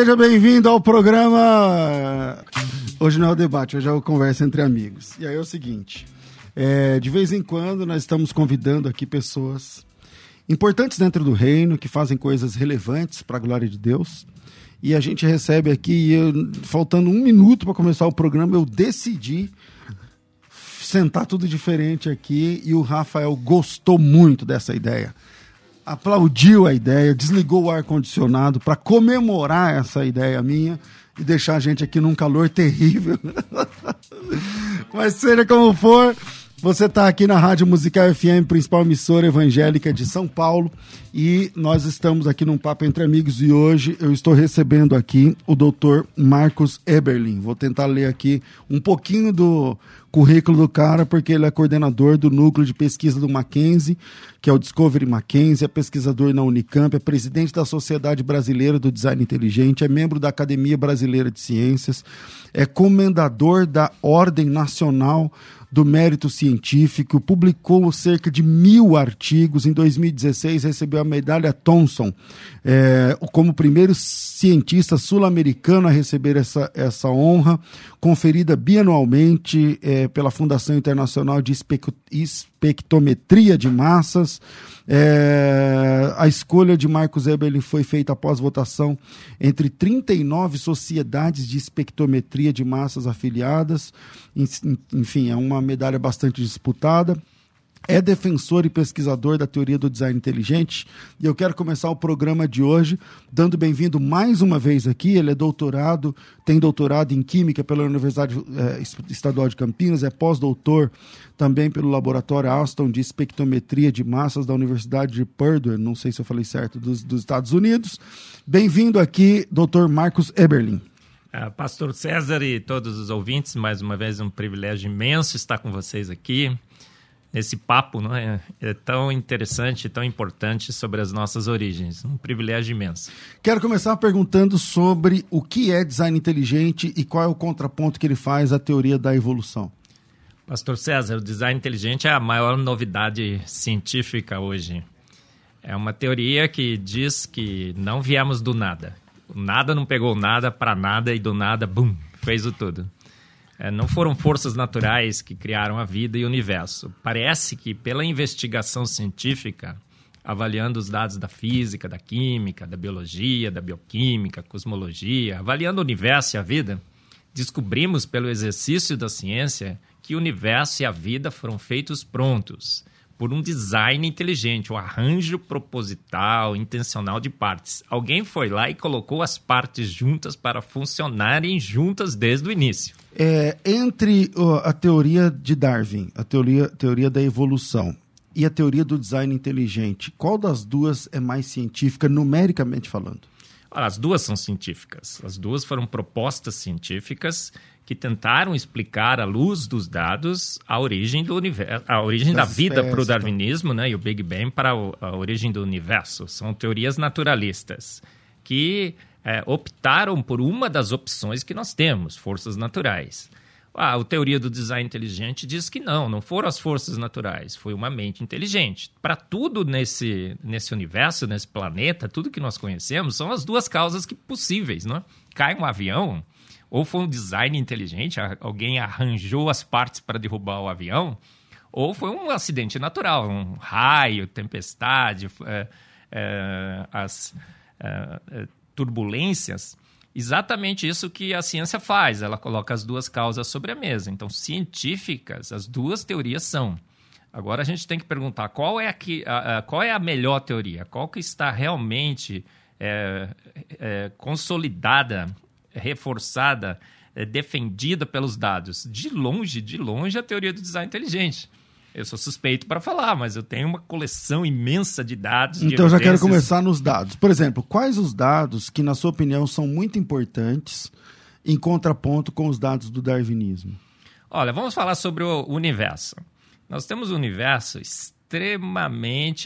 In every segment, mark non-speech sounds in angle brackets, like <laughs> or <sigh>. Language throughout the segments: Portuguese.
Seja bem-vindo ao programa. Hoje não é o debate, hoje é o conversa entre amigos. E aí é o seguinte: é, de vez em quando nós estamos convidando aqui pessoas importantes dentro do reino que fazem coisas relevantes para a glória de Deus. E a gente recebe aqui, eu, faltando um minuto para começar o programa, eu decidi sentar tudo diferente aqui e o Rafael gostou muito dessa ideia aplaudiu a ideia, desligou o ar-condicionado para comemorar essa ideia minha e deixar a gente aqui num calor terrível. <laughs> Mas seja como for, você está aqui na Rádio Musical FM, principal emissora evangélica de São Paulo, e nós estamos aqui num Papo Entre Amigos e hoje eu estou recebendo aqui o doutor Marcos Eberlin. Vou tentar ler aqui um pouquinho do currículo do cara, porque ele é coordenador do núcleo de pesquisa do Mackenzie, que é o Discovery Mackenzie, é pesquisador na Unicamp, é presidente da Sociedade Brasileira do Design Inteligente, é membro da Academia Brasileira de Ciências, é comendador da Ordem Nacional do Mérito Científico, publicou cerca de mil artigos. Em 2016, recebeu a medalha Thomson é, como primeiro cientista sul-americano a receber essa, essa honra, conferida bianualmente é, pela Fundação Internacional de Espectrometria de Massas. É, a escolha de Marcos Eberlin foi feita após votação entre 39 sociedades de espectrometria de massas afiliadas. Enfim, é uma medalha bastante disputada é defensor e pesquisador da teoria do design inteligente e eu quero começar o programa de hoje dando bem-vindo mais uma vez aqui. Ele é doutorado, tem doutorado em Química pela Universidade eh, Estadual de Campinas, é pós-doutor também pelo Laboratório Alston de Espectrometria de Massas da Universidade de Purdue, não sei se eu falei certo, dos, dos Estados Unidos. Bem-vindo aqui, doutor Marcos Eberlin. Uh, Pastor César e todos os ouvintes, mais uma vez um privilégio imenso estar com vocês aqui esse papo não é? é tão interessante, tão importante sobre as nossas origens. Um privilégio imenso. Quero começar perguntando sobre o que é design inteligente e qual é o contraponto que ele faz à teoria da evolução. Pastor César, o design inteligente é a maior novidade científica hoje. É uma teoria que diz que não viemos do nada. O nada não pegou nada para nada e do nada, bum, fez o tudo. É, não foram forças naturais que criaram a vida e o universo. Parece que, pela investigação científica, avaliando os dados da física, da química, da biologia, da bioquímica, cosmologia, avaliando o universo e a vida, descobrimos pelo exercício da ciência que o universo e a vida foram feitos prontos por um design inteligente, um arranjo proposital, intencional de partes. Alguém foi lá e colocou as partes juntas para funcionarem juntas desde o início. É, entre a teoria de Darwin, a teoria, teoria da evolução, e a teoria do design inteligente, qual das duas é mais científica, numericamente falando? As duas são científicas. As duas foram propostas científicas que tentaram explicar à luz dos dados a origem do universo, a origem das da vida para o tá. darwinismo, né, e o Big Bang para a origem do universo. São teorias naturalistas que é, optaram por uma das opções que nós temos, forças naturais. Ah, a teoria do design inteligente diz que não, não foram as forças naturais, foi uma mente inteligente. Para tudo nesse, nesse universo, nesse planeta, tudo que nós conhecemos, são as duas causas que possíveis, não é? Cai um avião, ou foi um design inteligente, alguém arranjou as partes para derrubar o avião, ou foi um acidente natural, um raio, tempestade, é, é, as é, é, turbulências. Exatamente isso que a ciência faz, ela coloca as duas causas sobre a mesa. Então, científicas, as duas teorias são. Agora a gente tem que perguntar qual é a, que, a, a qual é a melhor teoria, qual que está realmente é, é, consolidada reforçada, é, defendida pelos dados. De longe, de longe, a teoria do design inteligente. Eu sou suspeito para falar, mas eu tenho uma coleção imensa de dados. Então de já quero começar nos dados. Por exemplo, quais os dados que, na sua opinião, são muito importantes em contraponto com os dados do darwinismo? Olha, vamos falar sobre o universo. Nós temos um universo extremamente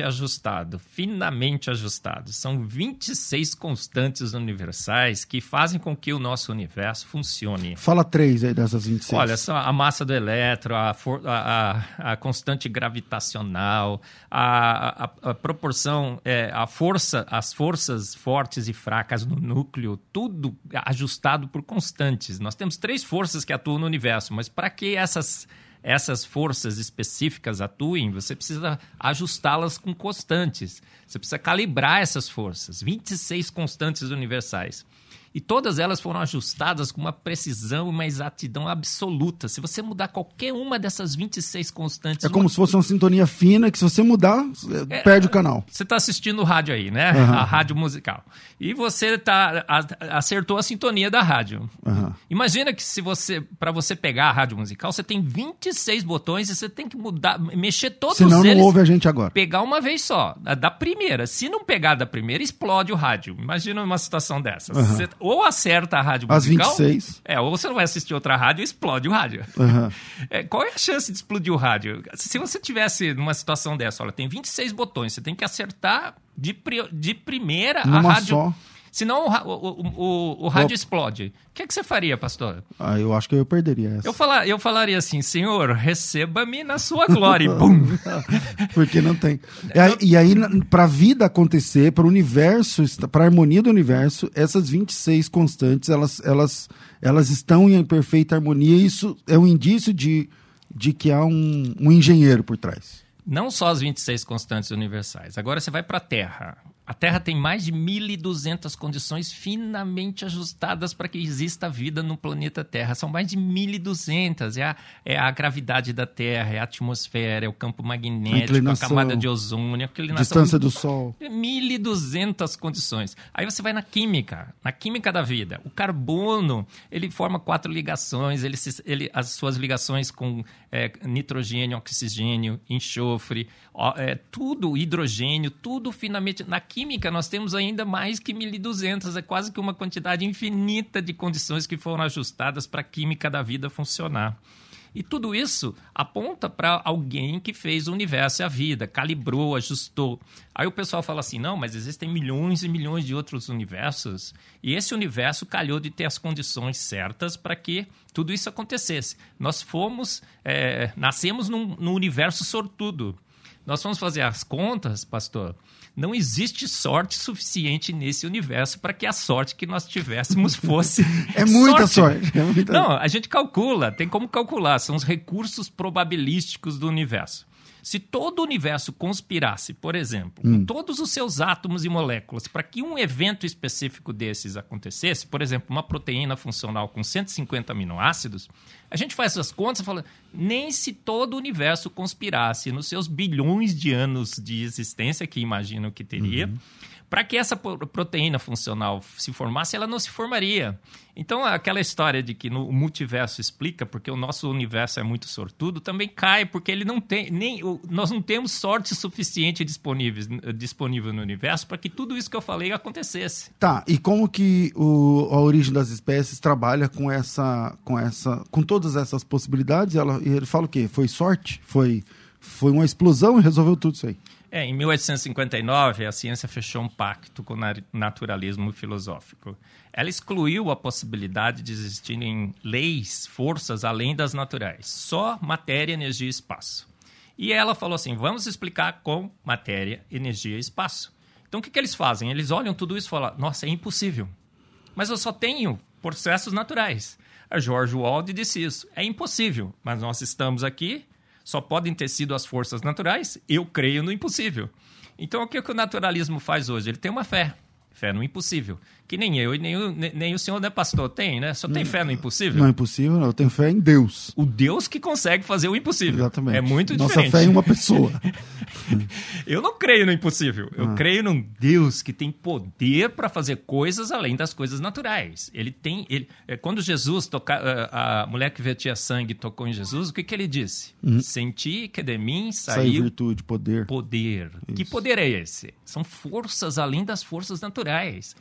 ajustado, finamente ajustado. São 26 constantes universais que fazem com que o nosso universo funcione. Fala três aí dessas 26. Olha, são a massa do elétron, a, a, a constante gravitacional, a, a proporção, é, a força, as forças fortes e fracas no núcleo, tudo ajustado por constantes. Nós temos três forças que atuam no universo, mas para que essas essas forças específicas atuem, você precisa ajustá-las com constantes. Você precisa calibrar essas forças, 26 constantes universais. E todas elas foram ajustadas com uma precisão e uma exatidão absoluta. Se você mudar qualquer uma dessas 26 constantes. É como uma... se fosse uma sintonia fina que, se você mudar, é, perde o canal. Você está assistindo o rádio aí, né? Uhum. A rádio musical. E você tá, a, acertou a sintonia da rádio. Uhum. Imagina que se você, para você pegar a rádio musical, você tem 26 botões e você tem que mudar, mexer todos Senão eles. não ouve a gente agora. Pegar uma vez só, da primeira. Se não pegar da primeira, explode o rádio. Imagina uma situação dessa. Uhum. Você, ou acerta a rádio As musical. As 26. É, ou você não vai assistir outra rádio e explode o rádio. Uhum. <laughs> É, qual é a chance de explodir o rádio? Se você tivesse numa situação dessa, olha, tem 26 botões, você tem que acertar de, de primeira Numa a rádio. Só. Senão o, o, o, o rádio explode. O que, é que você faria, pastor? Ah, eu acho que eu perderia essa. Eu, falar, eu falaria assim, Senhor, receba-me na sua glória. <laughs> pum! Porque não tem. E aí, para a vida acontecer, para o universo, para a harmonia do universo, essas 26 constantes, elas, elas, elas estão em perfeita harmonia. Isso é um indício de, de que há um, um engenheiro por trás. Não só as 26 constantes universais. Agora você vai para a Terra. A Terra tem mais de 1.200 condições finamente ajustadas para que exista vida no planeta Terra. São mais de 1.200. É a, é a gravidade da Terra, é a atmosfera, é o campo magnético, a, a camada de ozônio, a distância do Sol. 1.200 condições. Aí você vai na química, na química da vida. O carbono, ele forma quatro ligações, ele, ele as suas ligações com é, nitrogênio, oxigênio, enxofre, ó, é, tudo, hidrogênio, tudo finamente... Na química, nós temos ainda mais que 1.200, é quase que uma quantidade infinita de condições que foram ajustadas para a química da vida funcionar. E tudo isso aponta para alguém que fez o universo e a vida, calibrou, ajustou. Aí o pessoal fala assim: não, mas existem milhões e milhões de outros universos. E esse universo calhou de ter as condições certas para que tudo isso acontecesse. Nós fomos, é, nascemos num, num universo sortudo. Nós vamos fazer as contas, pastor. Não existe sorte suficiente nesse universo para que a sorte que nós tivéssemos fosse. <laughs> é muita sorte. sorte. É muita... Não, a gente calcula, tem como calcular, são os recursos probabilísticos do universo. Se todo o universo conspirasse, por exemplo, hum. com todos os seus átomos e moléculas, para que um evento específico desses acontecesse, por exemplo, uma proteína funcional com 150 aminoácidos, a gente faz essas contas e fala, nem se todo o universo conspirasse nos seus bilhões de anos de existência, que imagino que teria, uhum. Para que essa proteína funcional se formasse, ela não se formaria. Então, aquela história de que no multiverso explica porque o nosso universo é muito sortudo também cai, porque ele não tem nem nós não temos sorte suficiente disponível, disponível no universo para que tudo isso que eu falei acontecesse. Tá, e como que o, a origem das espécies trabalha com essa com essa com todas essas possibilidades? Ela, ele fala o quê? Foi sorte? Foi foi uma explosão e resolveu tudo isso aí? É, em 1859, a ciência fechou um pacto com o naturalismo filosófico ela excluiu a possibilidade de existirem leis, forças além das naturais, só matéria, energia e espaço. E ela falou assim: vamos explicar com matéria, energia e espaço. Então o que, que eles fazem? Eles olham tudo isso e falam: nossa, é impossível. Mas eu só tenho processos naturais. A George Wald disse isso: é impossível, mas nós estamos aqui, só podem ter sido as forças naturais, eu creio no impossível. Então o que, que o naturalismo faz hoje? Ele tem uma fé Fé no impossível. Que nem eu e nem o, nem o senhor, né, pastor? Tem, né? Só tem fé no impossível? Não é impossível, não. Eu tenho fé em Deus. O Deus que consegue fazer o impossível. Exatamente. É muito Nossa diferente. fé é em uma pessoa. <laughs> eu não creio no impossível. Eu Ah. creio num Deus que tem poder para fazer coisas além das coisas naturais. Ele tem. Ele, é, quando Jesus toca, a a mulher que vertia sangue tocou em Jesus, o que, que ele disse? Senti que de mim. Sair saiu virtude, poder. poder. Que poder é esse? São forças além das forças naturais.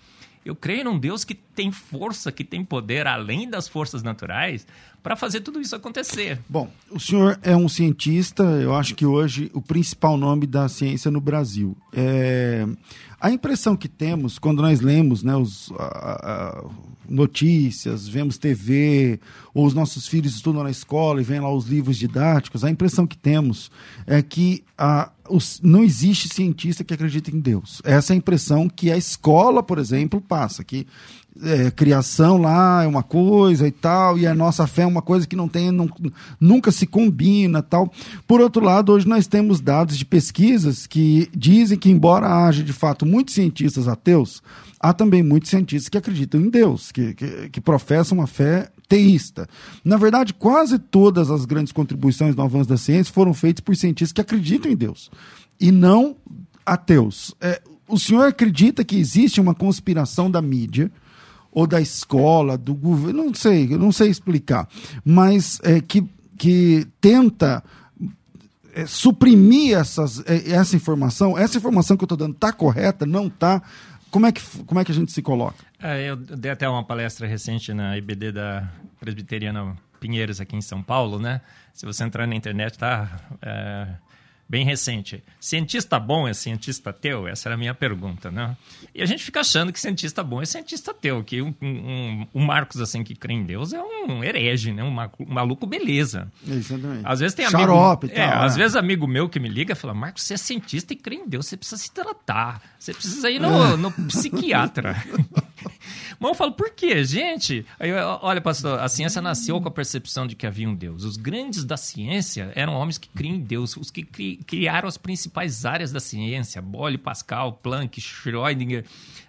Eu creio num Deus que tem força, que tem poder além das forças naturais para fazer tudo isso acontecer. Bom, o senhor é um cientista, eu acho que hoje o principal nome da ciência no Brasil. É, a impressão que temos quando nós lemos né, os, a- a- notícias, vemos TV, ou os nossos filhos estudam na escola e vêm lá os livros didáticos, a impressão que temos é que a, os- não existe cientista que acredita em Deus. Essa é a impressão que a escola, por exemplo, passa, que é, criação lá é uma coisa e tal, e a nossa fé é uma coisa que não tem, não- nunca se combina tal. Por outro lado, hoje nós temos dados de pesquisas que dizem que, embora haja de fato muitos cientistas ateus, há também muitos cientistas que acreditam em Deus, que, que, que professam uma fé teísta. Na verdade, quase todas as grandes contribuições no avanço da ciência foram feitas por cientistas que acreditam em Deus e não ateus. É, o senhor acredita que existe uma conspiração da mídia ou da escola, do governo, não sei, não sei explicar, mas é, que, que tenta é, suprimir essas, é, essa informação, essa informação que eu estou dando está correta, não está? Como é, que, como é que a gente se coloca? É, eu dei até uma palestra recente na IBD da Presbiteriana Pinheiros, aqui em São Paulo, né? Se você entrar na internet, tá é, bem recente. Cientista bom é cientista ateu? Essa era a minha pergunta, né? E a gente fica achando que cientista bom é cientista ateu, que um, um, um Marcos, assim, que crê em Deus é um herege, né? Um maluco, beleza. Exatamente. Às vezes tem amigo, Xarope é, tal, às é. vezes amigo meu que me liga fala: Marcos, você é cientista e crê em Deus, você precisa se tratar, você precisa ir no, no psiquiatra. <laughs> <laughs> Mas eu falo, por quê, gente? Aí, eu- olha, pastor, a ciência nasceu com a percepção de que havia um Deus. Os grandes da ciência eram homens que criam em Deus, os que cri- criaram as principais áreas da ciência: Boyle, Pascal, Planck, Schrödinger,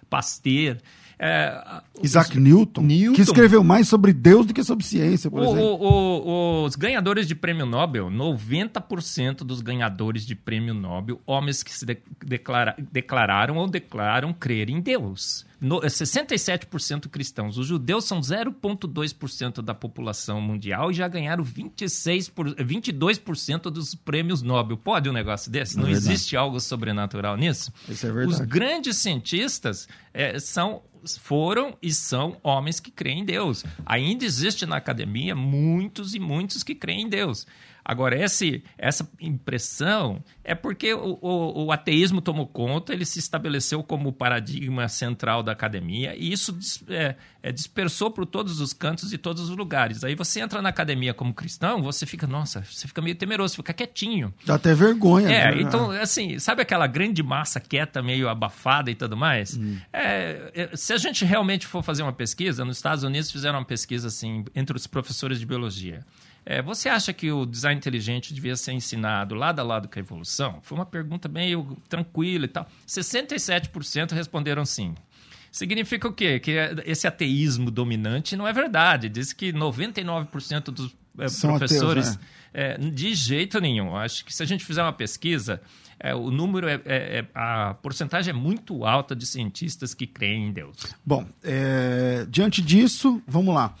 Pasteur. É, Isaac Newton, Newton. que escreveu mais sobre Deus do que sobre ciência, por o- exemplo. o- o- os ganhadores de prêmio Nobel, 90% dos ganhadores de prêmio Nobel, homens que se de- declara- declararam ou declaram crer em Deus. No, é 67% cristãos. Os judeus são 0,2% da população mundial e já ganharam 26 por, 22% dos prêmios Nobel. Pode um negócio desse? Não verdade. existe algo sobrenatural nisso? Isso é Os verdade. grandes cientistas eh, são foram e são homens que creem em Deus. Ainda existe na academia muitos e muitos que creem em Deus. Agora, esse, essa impressão é porque o, o- o ateísmo tomou conta, ele se estabeleceu como o paradigma central da academia e isso é, é, dispersou por todos os cantos e todos os lugares. Aí você entra na academia como cristão, você fica, nossa, você fica meio temeroso, fica quietinho. Dá até vergonha. É, né? então, assim, sabe aquela grande massa quieta, meio abafada e tudo mais? É, é, se a gente realmente for fazer uma pesquisa, nos Estados Unidos fizeram uma pesquisa, assim, entre os professores de biologia. É, você acha que o design inteligente devia ser ensinado lado a lado com a evolução? Foi uma pergunta meio tranquila e tal. 67% responderam sim. Significa o quê? Que esse ateísmo dominante não é verdade. Diz que 99% dos eh, São ateus, professores... né? É, de jeito nenhum. Acho que se a gente fizer uma pesquisa, é, o número é, é- é- a porcentagem é muito alta de cientistas que creem em Deus. Bom, é, diante disso, vamos lá.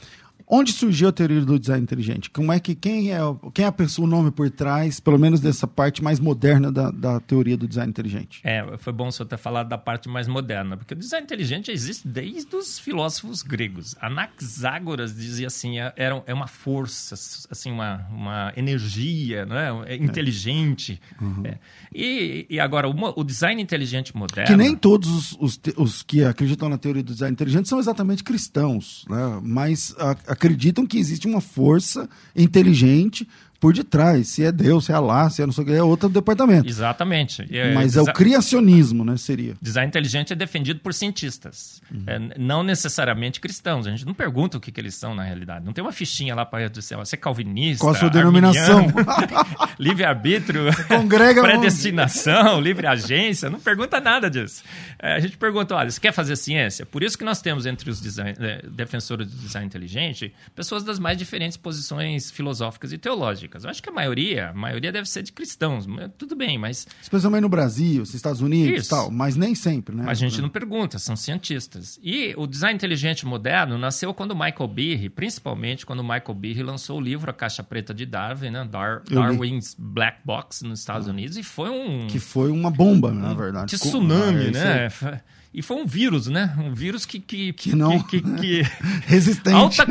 Onde surgiu a teoria do design inteligente? Como é que quem é, o- quem é a pessoa, o nome por trás, pelo menos dessa parte mais moderna da, da teoria do design inteligente? É, foi bom você ter falado da parte mais moderna, porque o design inteligente existe desde os filósofos gregos. Anaxágoras dizia assim, é, era, é uma força, assim, uma, uma energia, não é? É inteligente. É. E, e agora, uma- o design inteligente moderno... Que nem todos os, os os que acreditam na teoria do design inteligente são exatamente cristãos, né? mas a- acreditam que existe uma força inteligente por detrás. Se é Deus, se é Allah, se é não sei o que, é outro departamento. Exatamente. É, Mas é o criacionismo, né? Seria. Design inteligente é defendido por cientistas, uhum. é, não necessariamente cristãos. A gente não pergunta o que, que eles são na realidade. Não tem uma fichinha lá para dizer, você é calvinista. Qual a sua denominação? <laughs> livre-arbítrio, congrega predestinação, livre agência. Não pergunta nada disso. É, a gente pergunta, olha, você quer fazer ciência? Por isso que nós temos entre os design, é, defensores do design inteligente pessoas das mais diferentes posições filosóficas e teológicas. Eu acho que a maioria, a maioria deve ser de cristãos. Tudo bem, mas. Especialmente no Brasil, nos Estados Unidos Isso. tal, mas nem sempre, né? Mas a gente não pergunta, são cientistas. E o design inteligente moderno nasceu quando o Michael Behe, principalmente quando o Michael Behe lançou o livro A Caixa Preta de Darwin, né? Dar Darwin's Black Box nos Estados ah. Unidos, e foi um. Que foi uma bomba, na verdade. Tsunami, ah, né? É... E foi um vírus, né? Um vírus que. Que, que não. Que, que, que <laughs> Resistente. Alta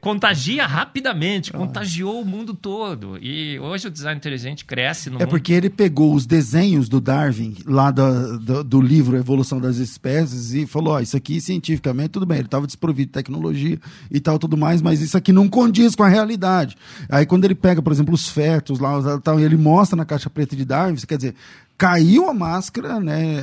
contagia rapidamente, ah. contagiou o mundo todo. E hoje o design inteligente cresce no É mundo. porque ele pegou os desenhos do Darwin, lá do, do, do livro Evolução das Espécies, e falou: ó, isso aqui cientificamente, tudo bem, ele estava desprovido de tecnologia e tal, tudo mais, mas isso aqui não condiz com a realidade. Aí quando ele pega, por exemplo, os fetos lá, tal, e ele mostra na caixa preta de Darwin, quer dizer, caiu a máscara, né?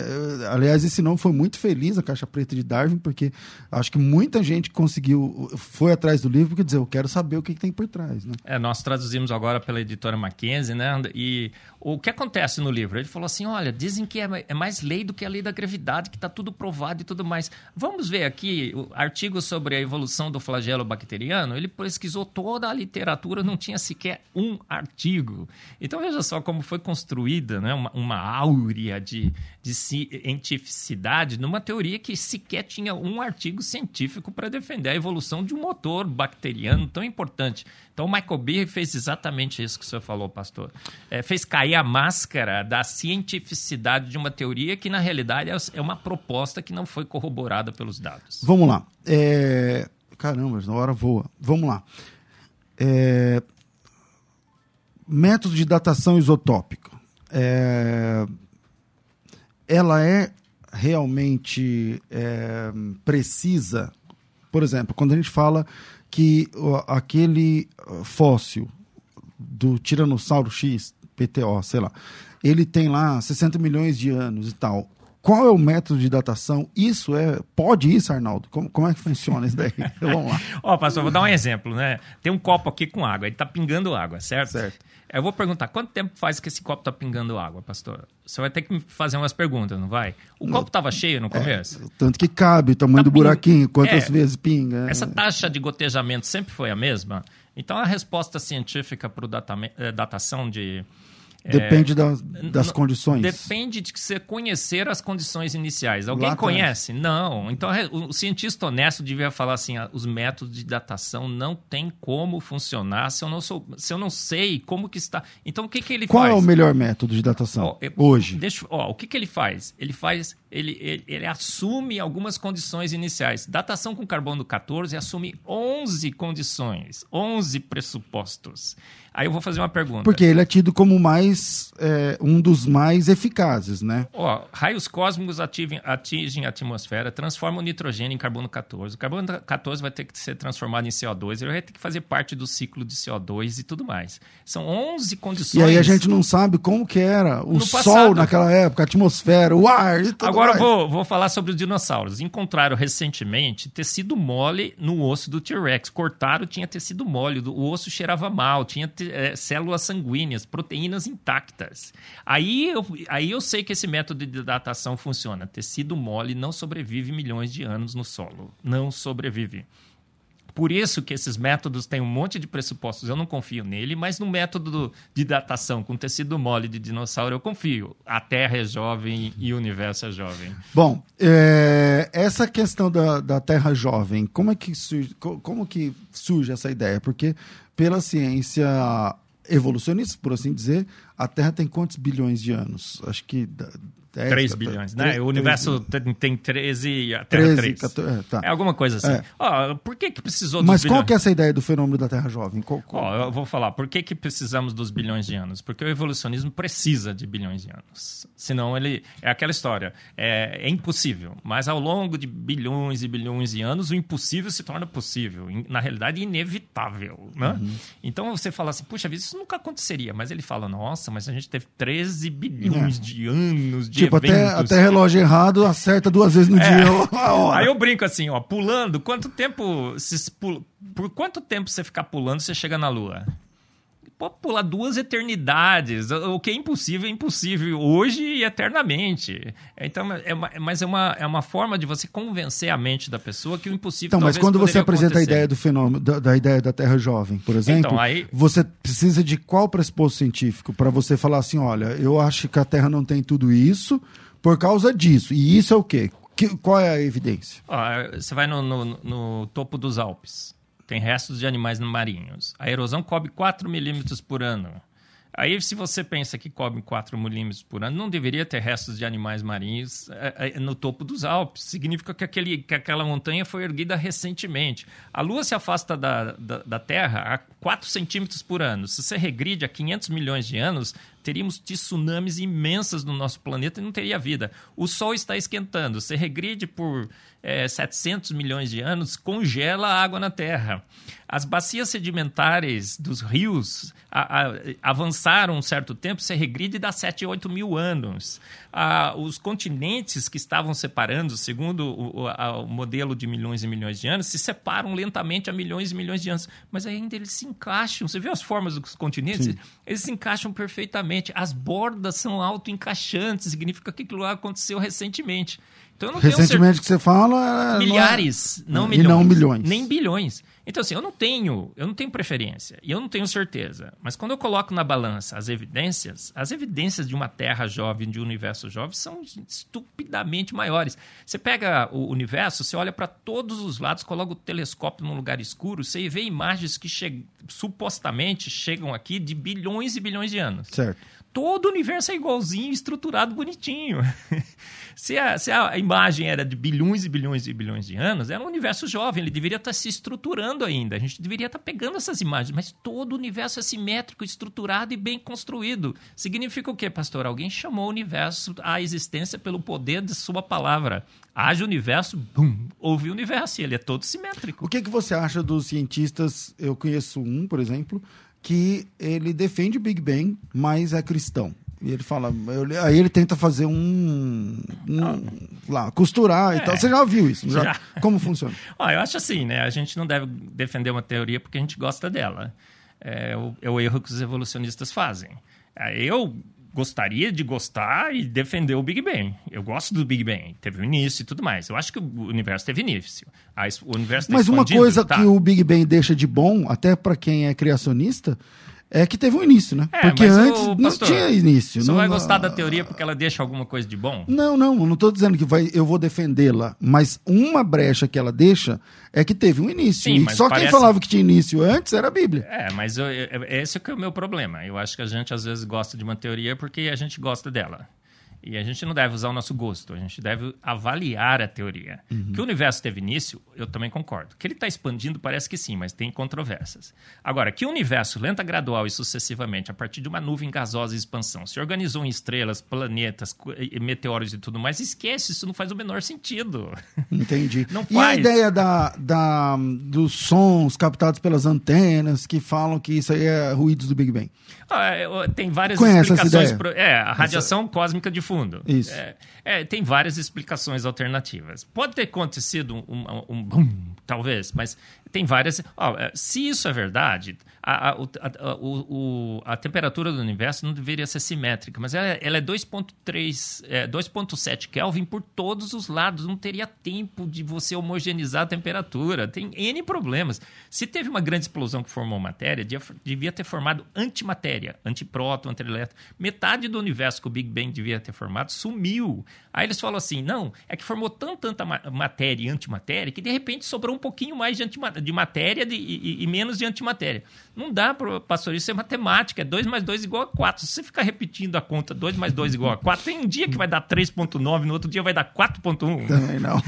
Aliás, esse nome foi muito feliz, a Caixa Preta de Darwin, porque acho que muita gente conseguiu, foi atrás do livro, porque dizer, eu quero saber o que, que tem por trás, né? É, nós traduzimos agora pela editora Mackenzie, né? E o que acontece no livro? Ele falou assim, olha, dizem que é, é mais lei do que a lei da gravidade, que está tudo provado e tudo mais. Vamos ver aqui o artigo sobre a evolução do flagelo bacteriano. Ele pesquisou toda a literatura, não tinha sequer um artigo. Então veja só como foi construída, né? uma, uma áurea de, de cientificidade numa teoria que sequer tinha um artigo científico para defender a evolução de um motor bacteriano tão importante. Então, o Michael Behe fez exatamente isso que o senhor falou, pastor. É, fez cair a máscara da cientificidade de uma teoria que, na realidade, é, é uma proposta que não foi corroborada pelos dados. Vamos lá. É... Caramba, na hora voa. Vamos lá. É... Método de datação isotópica é, ela é realmente é, precisa. Por exemplo, quando a gente fala que aquele fóssil do Tiranossauro X, PTO, sei lá, ele tem lá 60 milhões de anos e tal. Qual é o método de datação? Isso é. Pode isso, Arnaldo? Como, como é que funciona isso daí? <laughs> Vamos lá. Ó, pastor, vou dar um exemplo, né? Tem um copo aqui com água, ele está pingando água, certo? Certo. Eu vou perguntar, quanto tempo faz que esse copo está pingando água, pastor? Você vai ter que me fazer umas perguntas, não vai? O copo estava cheio no é, começo? É, tanto que cabe, o tamanho tá do buraquinho, quantas é, vezes pinga. Essa taxa de gotejamento sempre foi a mesma? Então, a resposta científica para a eh, datação de Depende é, das, das condições. Depende de você conhecer as condições iniciais. Alguém conhece? Não. Então, o cientista honesto devia falar assim: ah, os métodos de datação não tem como funcionar se eu não, sou, se eu não sei como que está. Então, o que, que ele Qual faz? Qual é o melhor método de datação eu, hoje? Deixa, o que, que ele faz? Ele faz. Ele, ele, ele assume algumas condições iniciais. Datação com carbono 14 assume 11 condições, 11 pressupostos. Aí eu vou fazer uma pergunta. Porque ele é tido como mais é, um dos mais eficazes, né? Ó, raios cósmicos ativem, atingem a atmosfera, transformam o nitrogênio em carbono 14. O carbono 14 vai ter que ser transformado em CO2, ele vai ter que fazer parte do ciclo de CO2 e tudo mais. São 11 condições. E aí a gente não sabe como que era o sol naquela época, a atmosfera, o ar e tudo Agora mais. vou, vou falar sobre os dinossauros. Encontraram recentemente tecido mole no osso do T-Rex. Cortaram, tinha tecido mole, o osso cheirava mal, tinha é, células sanguíneas, proteínas intactas. Aí eu, aí eu sei que esse método de datação funciona. Tecido mole não sobrevive milhões de anos no solo. Não sobrevive. Por isso que esses métodos têm um monte de pressupostos, eu não confio nele, mas no método de datação com tecido mole de dinossauro eu confio. A Terra é jovem e o universo é jovem. Bom, é, essa questão da, da Terra jovem, como é que surge, como que surge essa ideia? Porque pela ciência evolucionista, por assim dizer, a Terra tem quantos bilhões de anos? Acho que 10, 3 bilhões, né? o universo tem, tem 13 a Terra 13, 3. 14, é, tá. é alguma coisa assim. É. Oh, por que, que precisou Mas qual que é essa ideia do fenômeno da Terra jovem? Qual, qual... Oh, eu vou falar. Por que, que precisamos dos bilhões de anos? Porque o evolucionismo precisa de bilhões de anos. Senão ele... É aquela história. É, é impossível. Mas ao longo de bilhões e bilhões de anos, o impossível se torna possível. Na realidade, inevitável. Né? Uhum. Então você fala assim, puxa vida, isso nunca aconteceria. Mas ele fala, nossa, mas a gente teve 13 bilhões é. de anos de tipo, até, até relógio errado acerta duas vezes no é. dia. Aí eu brinco assim, ó, pulando, quanto tempo. Se, por quanto tempo você ficar pulando, você chega na Lua? Pode pular duas eternidades. O que é impossível é impossível hoje e eternamente. Então, é uma, mas é uma, é uma forma de você convencer a mente da pessoa que o impossível Então, mas quando você apresenta acontecer. a ideia do fenômeno, da, da, ideia da Terra jovem, por exemplo, então, aí... você precisa de qual pressuposto científico para você falar assim, olha, eu acho que a Terra não tem tudo isso por causa disso. E isso é o quê? Que, qual é a evidência? Ah, você vai no, no, no topo dos Alpes tem restos de animais marinhos. A erosão cobre 4 milímetros por ano. Aí, se você pensa que cobre 4 milímetros por ano, não deveria ter restos de animais marinhos é, é, no topo dos Alpes. Significa que, aquele, que aquela montanha foi erguida recentemente. A Lua se afasta da, da, da Terra a 4 centímetros por ano. Se você regride a 500 milhões de anos, teríamos tsunamis imensas no nosso planeta e não teria vida. O Sol está esquentando. Você regride por é, 700 milhões de anos, congela a água na Terra. As bacias sedimentares dos rios a, a, avançaram um certo tempo, você regride dá 7, 8 mil anos. Ah, os continentes que estavam separando, segundo o, o, o, modelo de milhões e milhões de anos, se separam lentamente a milhões e milhões de anos. Mas ainda eles se encaixam. Você vê as formas dos continentes? Sim. Eles se encaixam perfeitamente. As bordas são auto-encaixantes, significa que aquilo lá aconteceu recentemente. Então, Recentemente que você fala. É, Milhares, não, é... não milhões. E não milhões. Nem bilhões. Então, assim, eu não tenho, eu não tenho preferência e eu não tenho certeza. Mas quando eu coloco na balança as evidências, as evidências de uma Terra jovem, de um universo jovem, são estupidamente maiores. Você pega o universo, você olha para todos os lados, coloca o telescópio num lugar escuro, você vê imagens que che supostamente chegam aqui de bilhões e bilhões de anos. Certo todo o universo é igualzinho, estruturado bonitinho. <laughs> se, a, se a imagem era de bilhões e bilhões e bilhões de anos, era um universo jovem, ele deveria estar se estruturando ainda. A gente deveria estar pegando essas imagens, mas todo o universo é simétrico, estruturado e bem construído. Significa o quê, pastor? Alguém chamou o universo à existência pelo poder de sua palavra. Haja universo, bum, houve universo, e ele é todo simétrico. O que, que você acha dos cientistas? Eu conheço um, por exemplo, que ele defende Big Bang, mas é cristão. E ele fala, eu, aí ele tenta fazer um, um ah. lá, costurar é, e tal. Você já viu isso? Já? já. Como funciona? <laughs> ah, eu acho assim, né? A gente não deve defender uma teoria porque a gente gosta dela. É o, é o erro que os evolucionistas fazem. É, eu gostaria de gostar e defender o Big Bang. Eu gosto do Big Bang. Teve um início e tudo mais. Eu acho que o universo teve início. o universo tá Mas uma coisa tá. que o Big Bang deixa de bom, até para quem é criacionista, é que teve um início, né? É, porque antes o, pastor, não tinha início. Você não vai gostar da teoria porque ela deixa alguma coisa de bom? Não, não, não estou dizendo que vai, eu vou defendê-la, mas uma brecha que ela deixa é que teve um início. Sim, só parece... quem falava que tinha início antes era a Bíblia. É, mas eu, esse é, que é o meu problema. Eu acho que a gente às vezes gosta de uma teoria porque a gente gosta dela. E a gente não deve usar o nosso gosto, a gente deve avaliar a teoria. Uhum. Que o universo teve início, eu também concordo. Que ele está expandindo, parece que sim, mas tem controvérsias. Agora, que o universo, lenta, gradual e sucessivamente, a partir de uma nuvem gasosa em expansão, se organizou em estrelas, planetas, meteoros e tudo mais, esquece, isso não faz o menor sentido. Entendi. <laughs> não faz. E a ideia da, da, dos sons captados pelas antenas, que falam que isso aí é ruídos do Big Bang? Ah, tem várias Conhece explicações. Pro, é, a radiação essa... cósmica de fundo. Isso. É, é, tem várias explicações alternativas. Pode ter acontecido um, um, um boom, talvez, mas tem várias. Ó, é, se isso é verdade, a, a, a, o, a, temperatura do universo não deveria ser simétrica, mas ela, ela é 2,3, é, 2,7 Kelvin por todos os lados. Não teria tempo de você homogeneizar a temperatura. Tem N problemas. Se teve uma grande explosão que formou matéria, devia ter formado antimatéria, antipróton, antielétron. Metade do universo que o Big Bang devia ter formado, sumiu. Aí eles falam assim: não, é que formou tanta, tanta matéria e antimatéria que de repente sobrou um pouquinho mais de, de matéria de, e, e, menos de antimatéria. Não dá, pastor, isso é matemática, é 2 mais 2 igual a 4. Se você ficar repetindo a conta 2 mais 2 igual a 4, tem um dia que vai dar 3,9, no outro dia vai dar 4,1. Também não.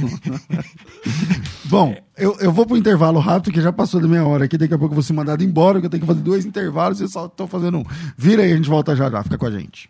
<laughs> Bom, eu, eu vou pro intervalo rápido, que já passou da meia hora aqui, daqui a pouco eu vou ser mandado embora, que eu tenho que fazer dois intervalos e eu só tô fazendo um. Vira aí, a gente volta já já, fica com a gente.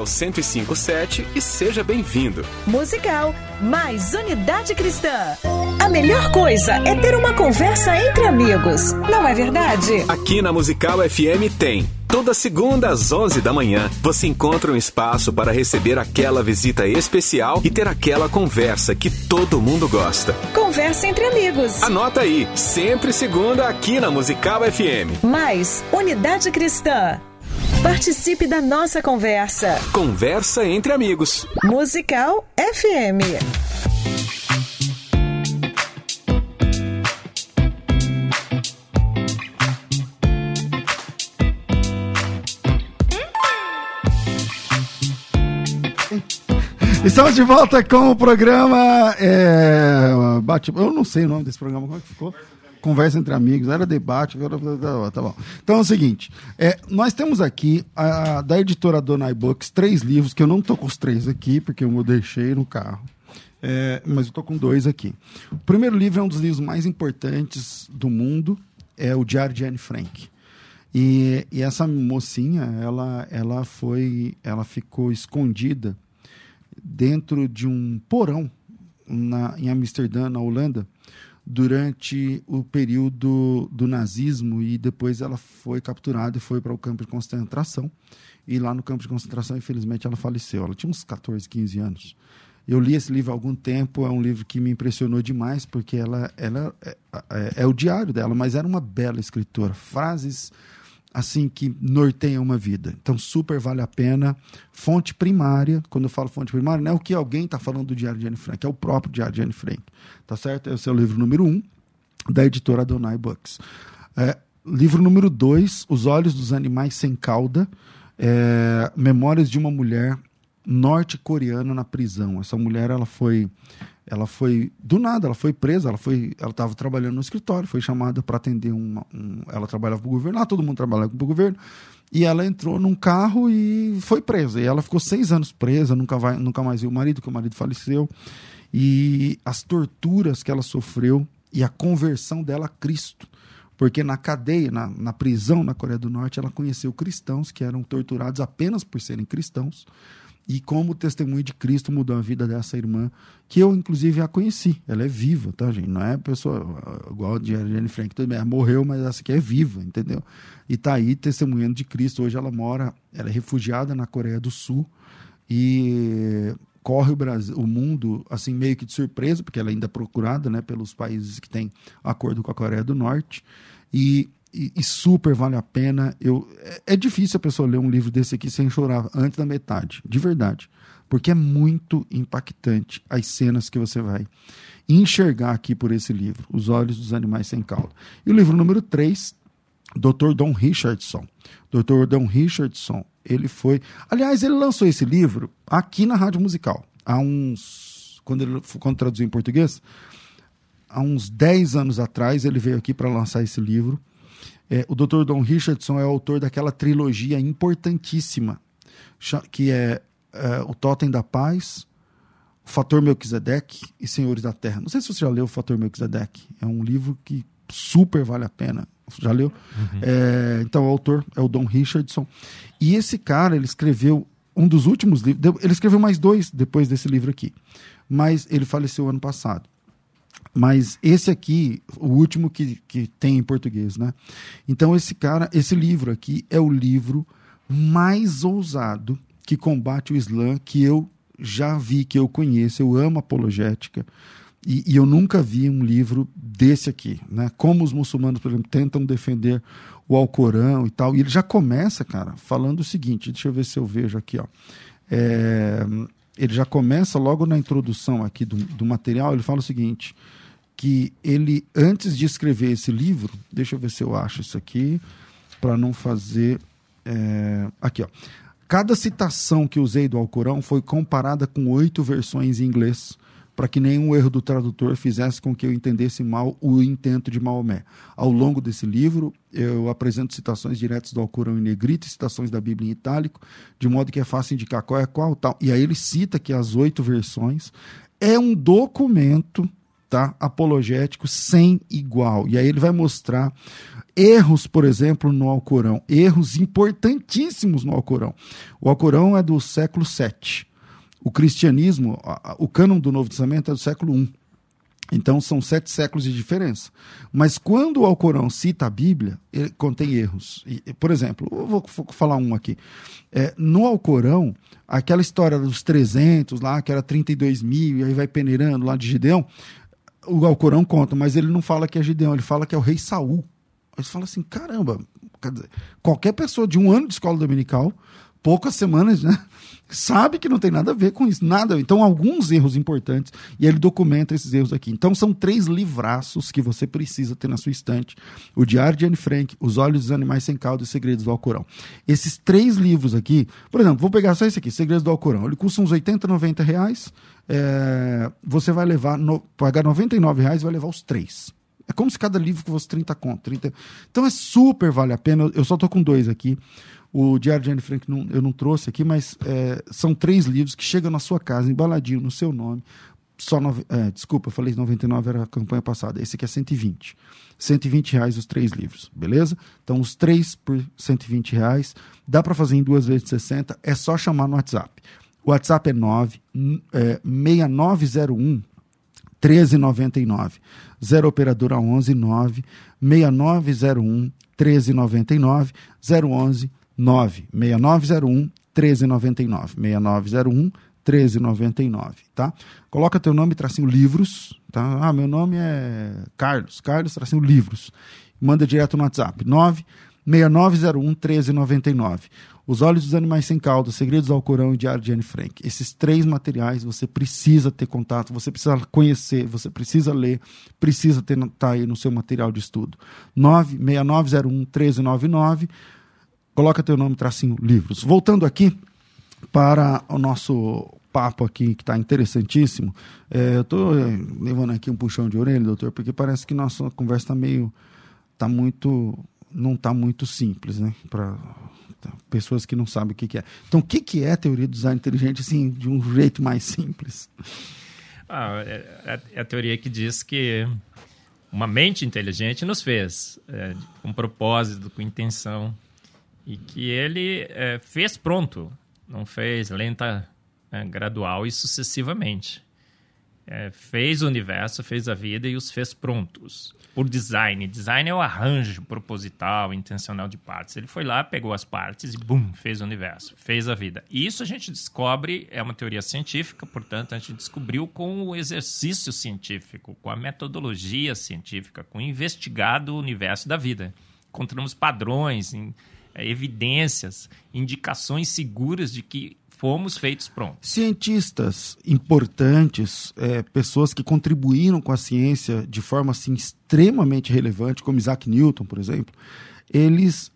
Musical 1057 e seja bem-vindo. Musical mais Unidade Cristã. A melhor coisa é ter uma conversa entre amigos, não é verdade? Aqui na Musical FM tem. Toda segunda às 11 da manhã, você encontra um espaço para receber aquela visita especial e ter aquela conversa que todo mundo gosta. Conversa entre amigos. Anota aí, sempre segunda aqui na Musical FM. Mais Unidade Cristã. Participe da nossa conversa. Conversa entre amigos. Musical FM. Estamos de volta com o programa. É, bate, eu não sei o nome desse programa, como é que ficou? Conversa entre amigos, era debate, tá bom. Então é o seguinte, é, nós temos aqui a, da editora Donai Books três livros, que eu não tô com os três aqui, porque eu deixei no carro. É, mas eu tô com dois aqui. O primeiro livro é um dos livros mais importantes do mundo, é o Diário de Anne Frank. E, e essa mocinha, ela, ela foi, ela ficou escondida dentro de um porão na, em Amsterdã, na Holanda, durante o período do nazismo e depois ela foi capturada e foi para o campo de concentração. E lá no campo de concentração, infelizmente, ela faleceu. Ela tinha uns 14, 15 anos. Eu li esse livro há algum tempo, é um livro que me impressionou demais, porque ela, ela é, é, é o diário dela, mas era uma bela escritora. Frases assim que norteia uma vida. Então, super vale a pena. Fonte primária, quando eu falo fonte primária, não é o que alguém está falando do Diário de Anne Frank, é o próprio Diário de Anne Frank. Tá certo? É o livro número um, da editora Donai Books. É, livro número dois, Os Olhos dos Animais Sem Cauda, é, Memórias de uma Mulher Norte-Coreana na Prisão. Essa mulher, ela foi ela foi do nada, ela foi presa, ela foi, ela estava trabalhando no escritório, foi chamada para atender uma, um, ela trabalhava para o governo, lá todo mundo trabalhava para o governo, e ela entrou num carro e foi presa. E ela ficou seis anos presa, nunca vai, nunca mais viu o marido, que o marido faleceu, e as torturas que ela sofreu e a conversão dela a Cristo. Porque na cadeia, na, na prisão na Coreia do Norte, ela conheceu cristãos que eram torturados apenas por serem cristãos e como o testemunho de Cristo mudou a vida dessa irmã, que eu, inclusive, a conheci. Ela é viva, tá, gente? Não é pessoa igual a Jenny Frank, tudo bem, ela morreu, mas essa aqui é viva, entendeu? E tá aí testemunhando de Cristo. Hoje ela mora, ela é refugiada na Coreia do Sul e corre o Brasil, o mundo assim meio que de surpresa, porque ela ainda é procurada, né, pelos países que têm acordo com a Coreia do Norte. E e, e, super vale a pena. Eu, é, é, difícil a pessoa ler um livro desse aqui sem chorar antes da metade, de verdade. Porque é muito impactante as cenas que você vai enxergar aqui por esse livro, Os Olhos dos Animais Sem Cauda. E o livro número 3, Dr. Don Richardson. Dr. Don Richardson, ele foi. Aliás, ele lançou esse livro aqui na Rádio Musical, há uns. Quando ele quando traduziu em português, há uns 10 anos atrás, ele veio aqui para lançar esse livro. É, o Dr. Don Richardson é autor daquela trilogia importantíssima, que é, é O Totem da Paz, O Fator Melquisedeque e Senhores da Terra. Não sei se você já leu O Fator Melquisedeque. É um livro que super vale a pena. Já leu? Uhum. É, então, o autor é o Don Richardson. E esse cara, ele escreveu um dos últimos livros. Ele escreveu mais dois depois desse livro aqui. Mas ele faleceu ano passado. Mas esse aqui, o último que, que tem em português, né? Então, esse cara, esse livro aqui é o livro mais ousado que combate o Islã que eu já vi, que eu conheço. Eu amo apologética. E, e, eu nunca vi um livro desse aqui, né? Como os muçulmanos, por exemplo, tentam defender o Alcorão e tal. E ele já começa, cara, falando o seguinte: deixa eu ver se eu vejo aqui, ó. É, ele já começa logo na introdução aqui do, do material. Ele fala o seguinte: que ele, antes de escrever esse livro, deixa eu ver se eu acho isso aqui, para não fazer. É, aqui, ó. Cada citação que usei do Alcorão foi comparada com oito versões em inglês para que nenhum erro do tradutor fizesse com que eu entendesse mal o intento de Maomé. Ao longo desse livro, eu apresento citações diretas do Alcorão em negrito e citações da Bíblia em itálico, de modo que é fácil indicar qual é qual tal. E aí ele cita que as oito versões é um documento tá, apologético sem igual. E aí ele vai mostrar erros, por exemplo, no Alcorão, erros importantíssimos no Alcorão. O Alcorão é do século VII o cristianismo, o cânon do Novo Testamento é do século I. Então são sete séculos de diferença. Mas quando o Alcorão cita a Bíblia, ele contém erros. E, por exemplo, eu vou falar um aqui. É, no Alcorão, aquela história dos 300 lá, que era 32 mil, e aí vai peneirando lá de Gideão, o Alcorão conta, mas ele não fala que é Gideão, ele fala que é o rei Saul. Aí você fala assim, caramba, dizer, qualquer pessoa de um ano de escola dominical, poucas semanas, né? sabe que não tem nada a ver com isso, nada. Então, alguns erros importantes, e ele documenta esses erros aqui. Então, são três livraços que você precisa ter na sua estante: O Diário de Anne Frank, Os Olhos dos Animais Sem Caldo e Segredos do Alcorão. Esses três livros aqui, por exemplo, vou pegar só esse aqui, Segredos do Alcorão. Ele custa uns 80, 90 reais. É, você vai levar, no, pagar 99 reais e vai levar os três. É como se cada livro fosse 30 conto. 30... Então é super vale a pena. Eu só tô com dois aqui. O Diário de Anne Frank não, eu não trouxe aqui, mas é, são três livros que chegam na sua casa, embaladinho, no seu nome. Só nove, é, desculpa, falei 99 era a campanha passada. Esse aqui é 120. 120 reais os três livros, beleza? Então, os três por 120 reais. Dá para fazer em duas vezes de 60. É só chamar no WhatsApp. O WhatsApp é 9, é, 6901 1399. 0 operadora 11 9 6901 1399 011 96901 1399. 6901 1399, tá? Coloca teu nome, tracinho livros, tá? Ah, meu nome é Carlos, Carlos, tracinho livros. Manda direto no WhatsApp, 96901 1399. Os Olhos dos Animais Sem Cauda, Segredos do Alcorão e Diário de Anne Frank. Esses três materiais você precisa ter contato, você precisa conhecer, você precisa ler, precisa ter tá aí no seu material de estudo. 96901 1399 Coloca teu nome, tracinho, livros. Voltando aqui para o nosso papo aqui, que está interessantíssimo. É, eu estou é, levando aqui um puxão de orelha, doutor, porque parece que nossa conversa está meio... está muito... não está muito simples, né? Para pessoas que não sabem o que, que, é. Então, o que, que é teoria do design inteligente, assim, de um jeito mais simples? Ah, é, é a teoria que diz que uma mente inteligente nos fez, é, com propósito, com intenção, e que ele é, fez pronto, não fez lenta, é, gradual e sucessivamente. É, fez o universo, fez a vida e os fez prontos. Por design. Design é o arranjo proposital, intencional de partes. Ele foi lá, pegou as partes e, bum, fez o universo, fez a vida. E isso a gente descobre, é uma teoria científica, portanto, a gente descobriu com o exercício científico, com a metodologia científica, com o investigado universo da vida. Encontramos padrões em evidências, indicações seguras de que fomos feitos prontos. Cientistas importantes, é, pessoas que contribuíram com a ciência de forma assim, extremamente relevante, como Isaac Newton, por exemplo, eles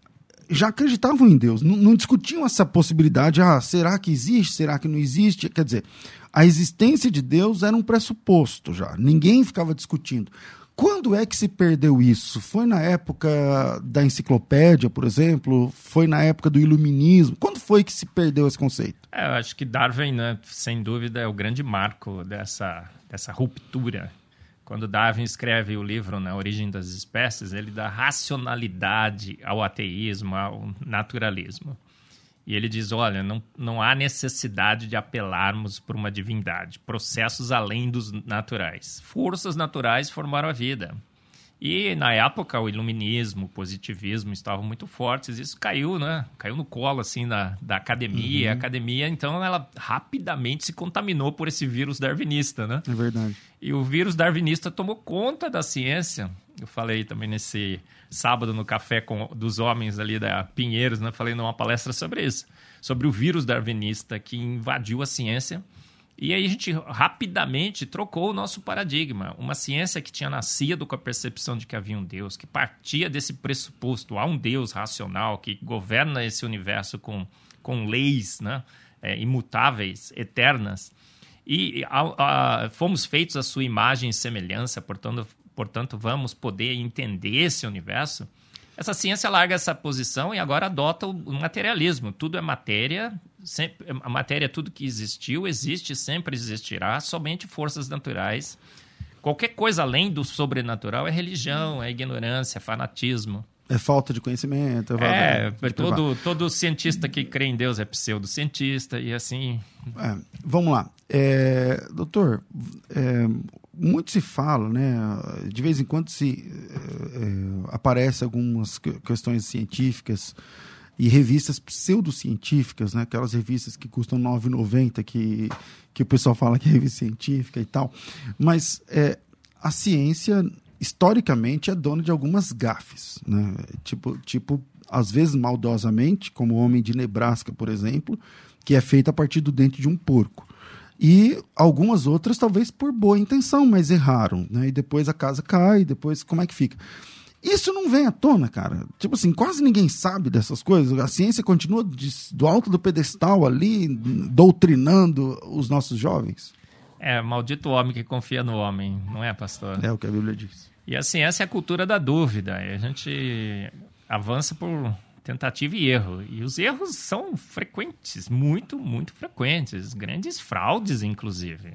já acreditavam em Deus, não, não discutiam essa possibilidade, ah, será que existe, será que não existe? Quer dizer, a existência de Deus era um pressuposto já, ninguém ficava discutindo. Quando é que se perdeu isso? Foi na época da enciclopédia, por exemplo? Foi na época do iluminismo? Quando foi que se perdeu esse conceito? É, eu acho que Darwin, né, sem dúvida, é o grande marco dessa, dessa ruptura. Quando Darwin escreve o livro Na Origem das Espécies, ele dá racionalidade ao ateísmo, ao naturalismo. E ele diz: olha, não, não há necessidade de apelarmos por uma divindade, processos além dos naturais. Forças naturais formaram a vida. E na época o iluminismo, o positivismo estavam muito fortes. Isso caiu, né? Caiu no colo assim da, da academia. Uhum. A academia, então, ela rapidamente se contaminou por esse vírus darwinista, né? É verdade. E o vírus darwinista tomou conta da ciência. Eu falei também nesse sábado no café com dos homens ali da Pinheiros, né? Falei numa palestra sobre isso, sobre o vírus darwinista que invadiu a ciência e aí a gente rapidamente trocou o nosso paradigma. Uma ciência que tinha nascido com a percepção de que havia um Deus, que partia desse pressuposto, há um Deus racional que governa esse universo com, com leis né? É, imutáveis, eternas. E a, a, fomos feitos à sua imagem e semelhança, portanto, portanto, vamos poder entender esse universo. Essa ciência larga essa posição e agora adota o materialismo. Tudo é matéria, sempre, a matéria é tudo que existiu, existe, sempre existirá, somente forças naturais. Qualquer coisa além do sobrenatural é religião, é ignorância, é fanatismo. É falta de conhecimento. É, é todo, todo cientista que crê em Deus é pseudocientista e assim. É, vamos lá. É, doutor, é, muito se fala, né? De vez em quando se é, é aparece algumas questões científicas e revistas pseudocientíficas, né? Aquelas revistas que custam R$ 9,90, que, que o pessoal fala que é revista científica e tal. Mas é, a ciência historicamente é dona de algumas gafes, né? Tipo, tipo, às vezes maldosamente, como o Homem de Nebraska, por exemplo, que é feito a partir do dente de um porco. E algumas outras, talvez por boa intenção, mas erraram. Né? E depois a casa cai, depois como é que fica? Isso não vem à tona, cara. Tipo assim, quase ninguém sabe dessas coisas. A ciência continua de, do alto do pedestal ali, doutrinando os nossos jovens. É, maldito homem que confia no homem, não é, pastor? É o que a Bíblia diz. E assim, essa é a cultura da dúvida. a gente avança por tentativa e erro. E os erros são frequentes, muito, muito frequentes. Grandes fraudes, inclusive.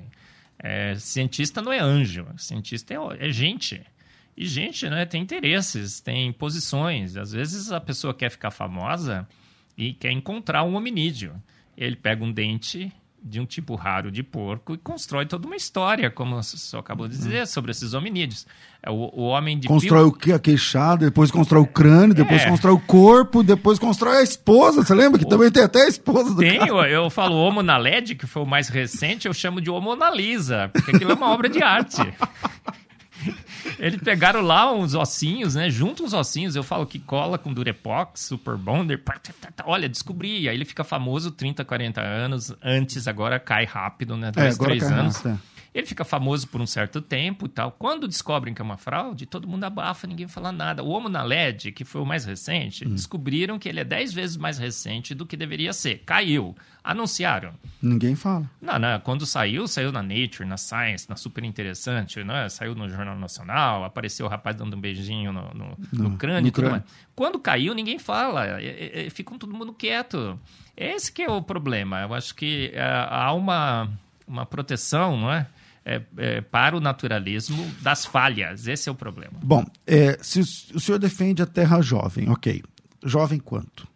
É, cientista não é anjo, cientista é, é gente. E gente né, tem interesses, tem posições. Às vezes a pessoa quer ficar famosa e quer encontrar um hominídeo. Ele pega um dente de um tipo raro de porco e constrói toda uma história, como o senhor acabou de dizer, sobre esses hominídeos. É, o, o homem de Constrói pio... a queixada, depois constrói o crânio, depois é. constrói o corpo, depois constrói a esposa. Você lembra que o... também tem até a esposa do Tem, eu, eu falo Homo na LED, que foi o mais recente, eu chamo de Homo na Lisa, porque aquilo é uma obra de arte. <laughs> Eles pegaram lá uns ossinhos, né? Junto uns ossinhos, eu falo que cola com Durepox, Super Bonder. Olha, descobri. Aí ele fica famoso 30, 40 anos. Antes, agora cai rápido, né? Dois, é, três anos. Rápido, é. Ele fica famoso por um certo tempo e tal. Quando descobrem que é uma fraude, todo mundo abafa, ninguém fala nada. O Homo na LED, que foi o mais recente, hum. descobriram que ele é 10 vezes mais recente do que deveria ser. Caiu. Anunciaram. Ninguém fala. Não, não. Quando saiu, saiu na Nature, na Science, na Super Interessante, né? saiu no Jornal Nacional, apareceu o rapaz dando um beijinho no, no, no, no crânio e tudo mais. Quando caiu, ninguém fala. É, ficam todo mundo quieto. Esse que é o problema. Eu acho que é, há uma, uma proteção, não é? É, é, para o naturalismo das falhas. Esse é o problema. Bom, é, se o senhor defende a Terra jovem, ok. Jovem quanto?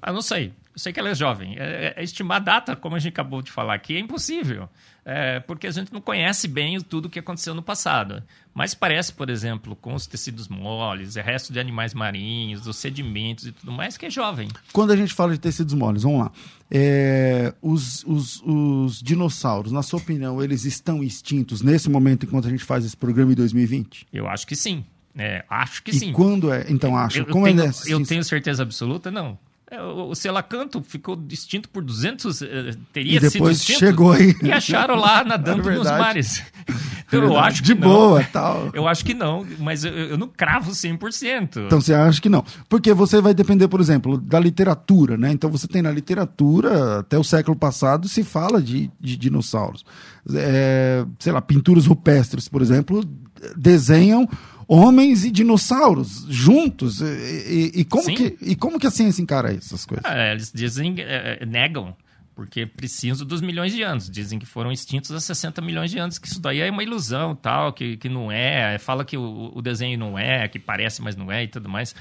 Ah, não sei. Eu sei que ela é jovem. É, é, estimar data, como a gente acabou de falar aqui, é impossível. É, porque a gente não conhece bem tudo o que aconteceu no passado. Mas parece, por exemplo, com os tecidos moles, o resto de animais marinhos, os sedimentos e tudo mais, que é jovem. Quando a gente fala de tecidos moles, vamos lá. É, os, os, os dinossauros, na sua opinião, eles estão extintos nesse momento enquanto a gente faz esse programa em 2020? Eu acho que sim. É, acho que e sim. quando é? Então, acho. Eu, Como eu é tenho, é eu tenho certeza absoluta? Não. É, o Selacanto ficou distinto por 200, eh, teria e depois sido chegou aí. E acharam lá nadando <laughs> é nos mares. Então, <laughs> eu acho De que boa, não. tal. Eu acho que não, mas eu, eu não cravo 100%. Então você acha que não. Porque você vai depender, por exemplo, da literatura, né? Então você tem na literatura, até o século passado, se fala de, de dinossauros. É, sei lá, pinturas rupestres, por exemplo, desenham homens e dinossauros juntos. E, e, e como, que, e como que a ciência encara essas coisas? É, eles dizem, é, é negam, porque precisam dos milhões de anos. Dizem que foram extintos há 60 milhões de anos, que isso daí é uma ilusão, tal, que, que não é, fala que o, o desenho não é, que parece, mas não é e tudo mais.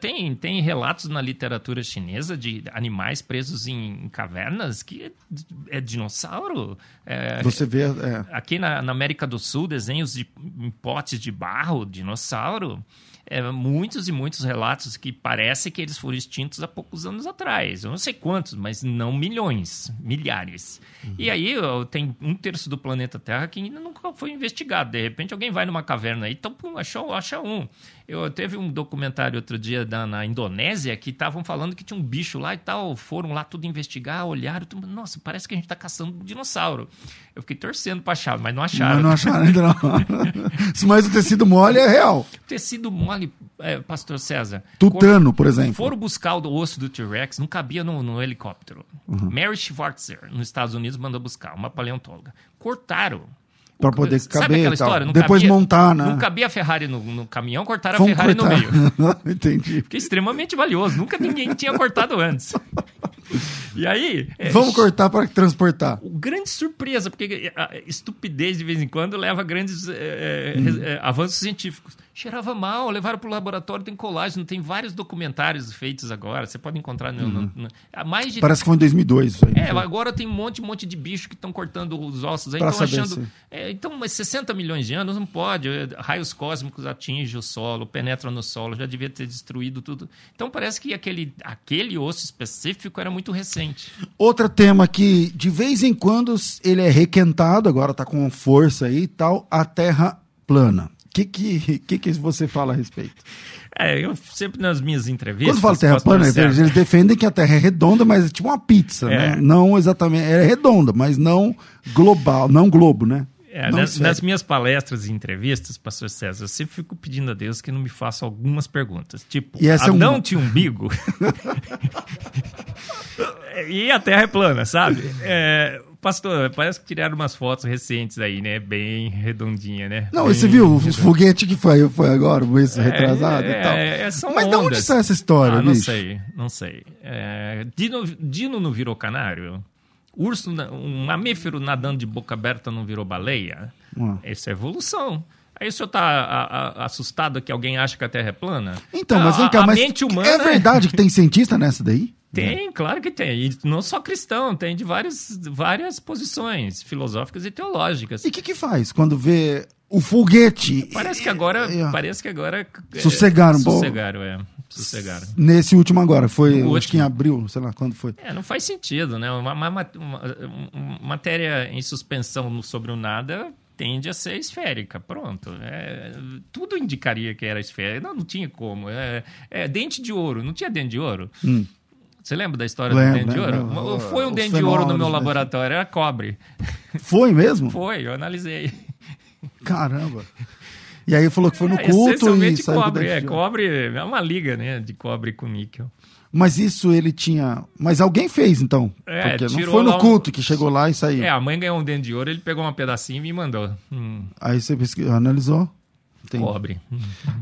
Tem, tem relatos na literatura chinesa de animais presos em, em cavernas que é, é dinossauro. É, Você vê. É. Aqui na, na, América do Sul, desenhos de, em potes de barro, dinossauro é, muitos e muitos relatos que parece que eles foram extintos há poucos anos atrás. Eu não sei quantos, mas não milhões, milhares. Uhum. E aí tem um terço do planeta Terra que ainda nunca foi investigado. De repente alguém vai numa caverna aí, então pum, achou, acha um. Eu teve um documentário outro dia da, na Indonésia que estavam falando que tinha um bicho lá e tal. Foram lá tudo investigar, olharam. Tudo, Nossa, parece que a gente está caçando um dinossauro. Eu fiquei torcendo para achar, mas não acharam. Mas não acharam ainda não. <laughs> mas o tecido mole é real. Tecido mole, é, Pastor César. Tutano, por exemplo. Foram buscar o osso do T-Rex, não cabia no, no helicóptero. Uhum. Mary Schwartzer, nos Estados Unidos, mandou buscar, uma paleontóloga. Cortaram para poder caber. Sabe aquela história? Não Depois cabia, montar, né? Não cabia a Ferrari no, no caminhão, cortaram Vamos a Ferrari cortar. no meio. <laughs> Entendi. Fiquei extremamente valioso. Nunca ninguém tinha cortado antes. <laughs> E aí. É, Vamos cortar para transportar. Grande surpresa, porque a estupidez de vez em quando leva a grandes é, hum. é, avanços científicos cheirava mal, levaram para o laboratório, tem colagem, tem vários documentários feitos agora, você pode encontrar no, uhum. no, no mais de... Parece que foi em 2002 isso aí. É, agora tem um monte, um monte de bicho que estão cortando os ossos aí, estão achando... Então, mas 60 milhões de anos não pode, raios cósmicos atingem o solo, penetram no solo, já devia ter destruído tudo. Então parece que aquele, aquele osso específico era muito recente. Outro tema que de vez em quando ele é requentado, agora está com força aí e tal, a Terra plana que, que, <laughs> que, que você fala a respeito? É, eu sempre nas minhas entrevistas. Quando fala terra plana, eles defendem que a Terra é redonda, mas é tipo uma pizza, é. né? Não exatamente. É redonda, mas não global, não globo, né? É, nas, nas, minhas palestras e entrevistas, pastor César, eu sempre fico pedindo a Deus que não me faça algumas perguntas. Tipo, e Adão é um... tinha umbigo? <laughs> e a Terra é plana, sabe? É, Pastor, parece que tiraram umas fotos recentes aí, né? Bem redondinha, né? Não, Bem... você viu o foguete que foi, foi agora, o mês é, retrasado é, e tal. É, é Mas ondas. de onde sai essa história, ah, Não sei, não sei. É, Dino, Dino não virou canário? Urso, um mamífero nadando de boca aberta não virou baleia? Hum. Essa é evolução. Aí o senhor está assustado que alguém acha que a Terra é plana? Então, mas vem cá, mas humana... é verdade que tem cientista nessa daí? <laughs> Tem, claro que tem. E não só cristão, tem de várias, várias posições filosóficas e teológicas. E o que, que faz quando vê o foguete? Parece que agora. É, é. Parece que agora. É, sossegaram, Sossegaram, é. Sossegaram. Nesse último agora, foi acho último. que em abril, sei lá quando foi. É, não faz sentido, né? Uma, uma, uma, uma matéria em suspensão sobre o nada tende a ser esférica. Pronto. É, tudo indicaria que era esférica. Não, não tinha como. É, é, dente de ouro. Não tinha dente de ouro? Hum. Você lembra da história lembra, do dente de ouro? Lembra. Foi um dente de ouro no meu né? laboratório, era cobre. Foi mesmo? Foi, eu analisei. Caramba. E aí falou que foi no é, culto e saiu cobre, é, cobre é uma liga, né, de cobre com níquel. Mas isso ele tinha. Mas alguém fez, então. É, Porque não foi no culto um... que chegou lá e saiu. É, a mãe ganhou um dente de ouro, ele pegou um pedacinho e me mandou. Hum. Aí você analisou? Entendi. Cobre.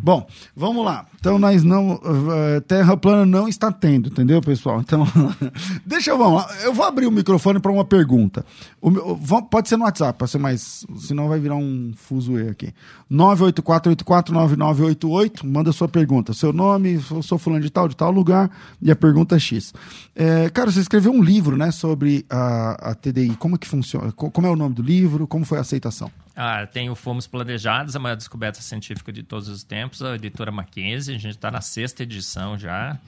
Bom, vamos lá. Então, nós não. Uh, terra plana não está tendo, entendeu, pessoal? Então, <laughs> deixa eu. Vamos lá. Eu vou abrir o microfone para uma pergunta. O meu, pode ser no WhatsApp, para ser mais. Senão vai virar um fuzuê aqui. 984849988. Manda sua pergunta. Seu nome, eu sou fulano de tal, de tal lugar, e a pergunta é X. É, cara, você escreveu um livro, né, sobre a, a TDI. Como é que funciona? Como é o nome do livro? Como foi a aceitação? Ah, tem o Fomos Planejados, a maior descoberta científica de todos os tempos, a editora Mackenzie. A gente está na sexta edição já.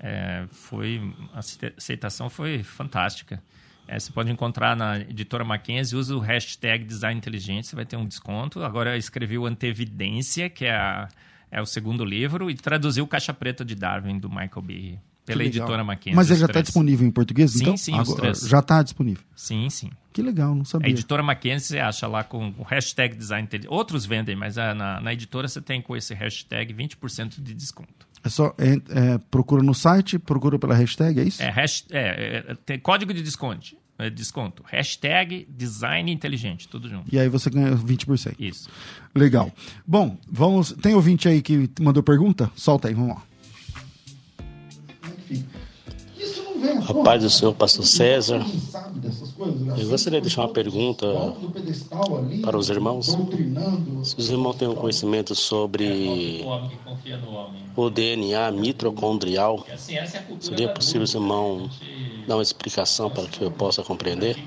É, foi a aceitação foi fantástica. É, você pode encontrar na editora Mackenzie, usa o hashtag Design Inteligente, você vai ter um desconto. Agora eu escrevi o Antevidência, que é, a, é o segundo livro, e traduziu Caixa Preta de Darwin, do Michael Behe. Pela editora Mackenzie. Mas ele já está disponível em português? Sim, então? sim, Agora, os três. Já está disponível? Sim, sim. Que legal, não sabia. A editora Mackenzie você acha lá com o hashtag design Outros vendem, mas a, na, na editora você tem com esse hashtag 20% de desconto. É só é, é, procura no site, procura pela hashtag, é isso? É, hash, é, é tem código de desconto. É, desconto. Hashtag design inteligente, tudo junto. E aí você ganha 20%. Isso. Legal. Bom, vamos. Tem ouvinte aí que mandou pergunta? Solta aí, vamos lá. A paz do Senhor, Pastor César. Eu gostaria de deixar uma pergunta para os irmãos. Se os irmãos têm um conhecimento sobre o DNA mitocondrial, seria possível os irmãos dar uma explicação para que eu possa compreender?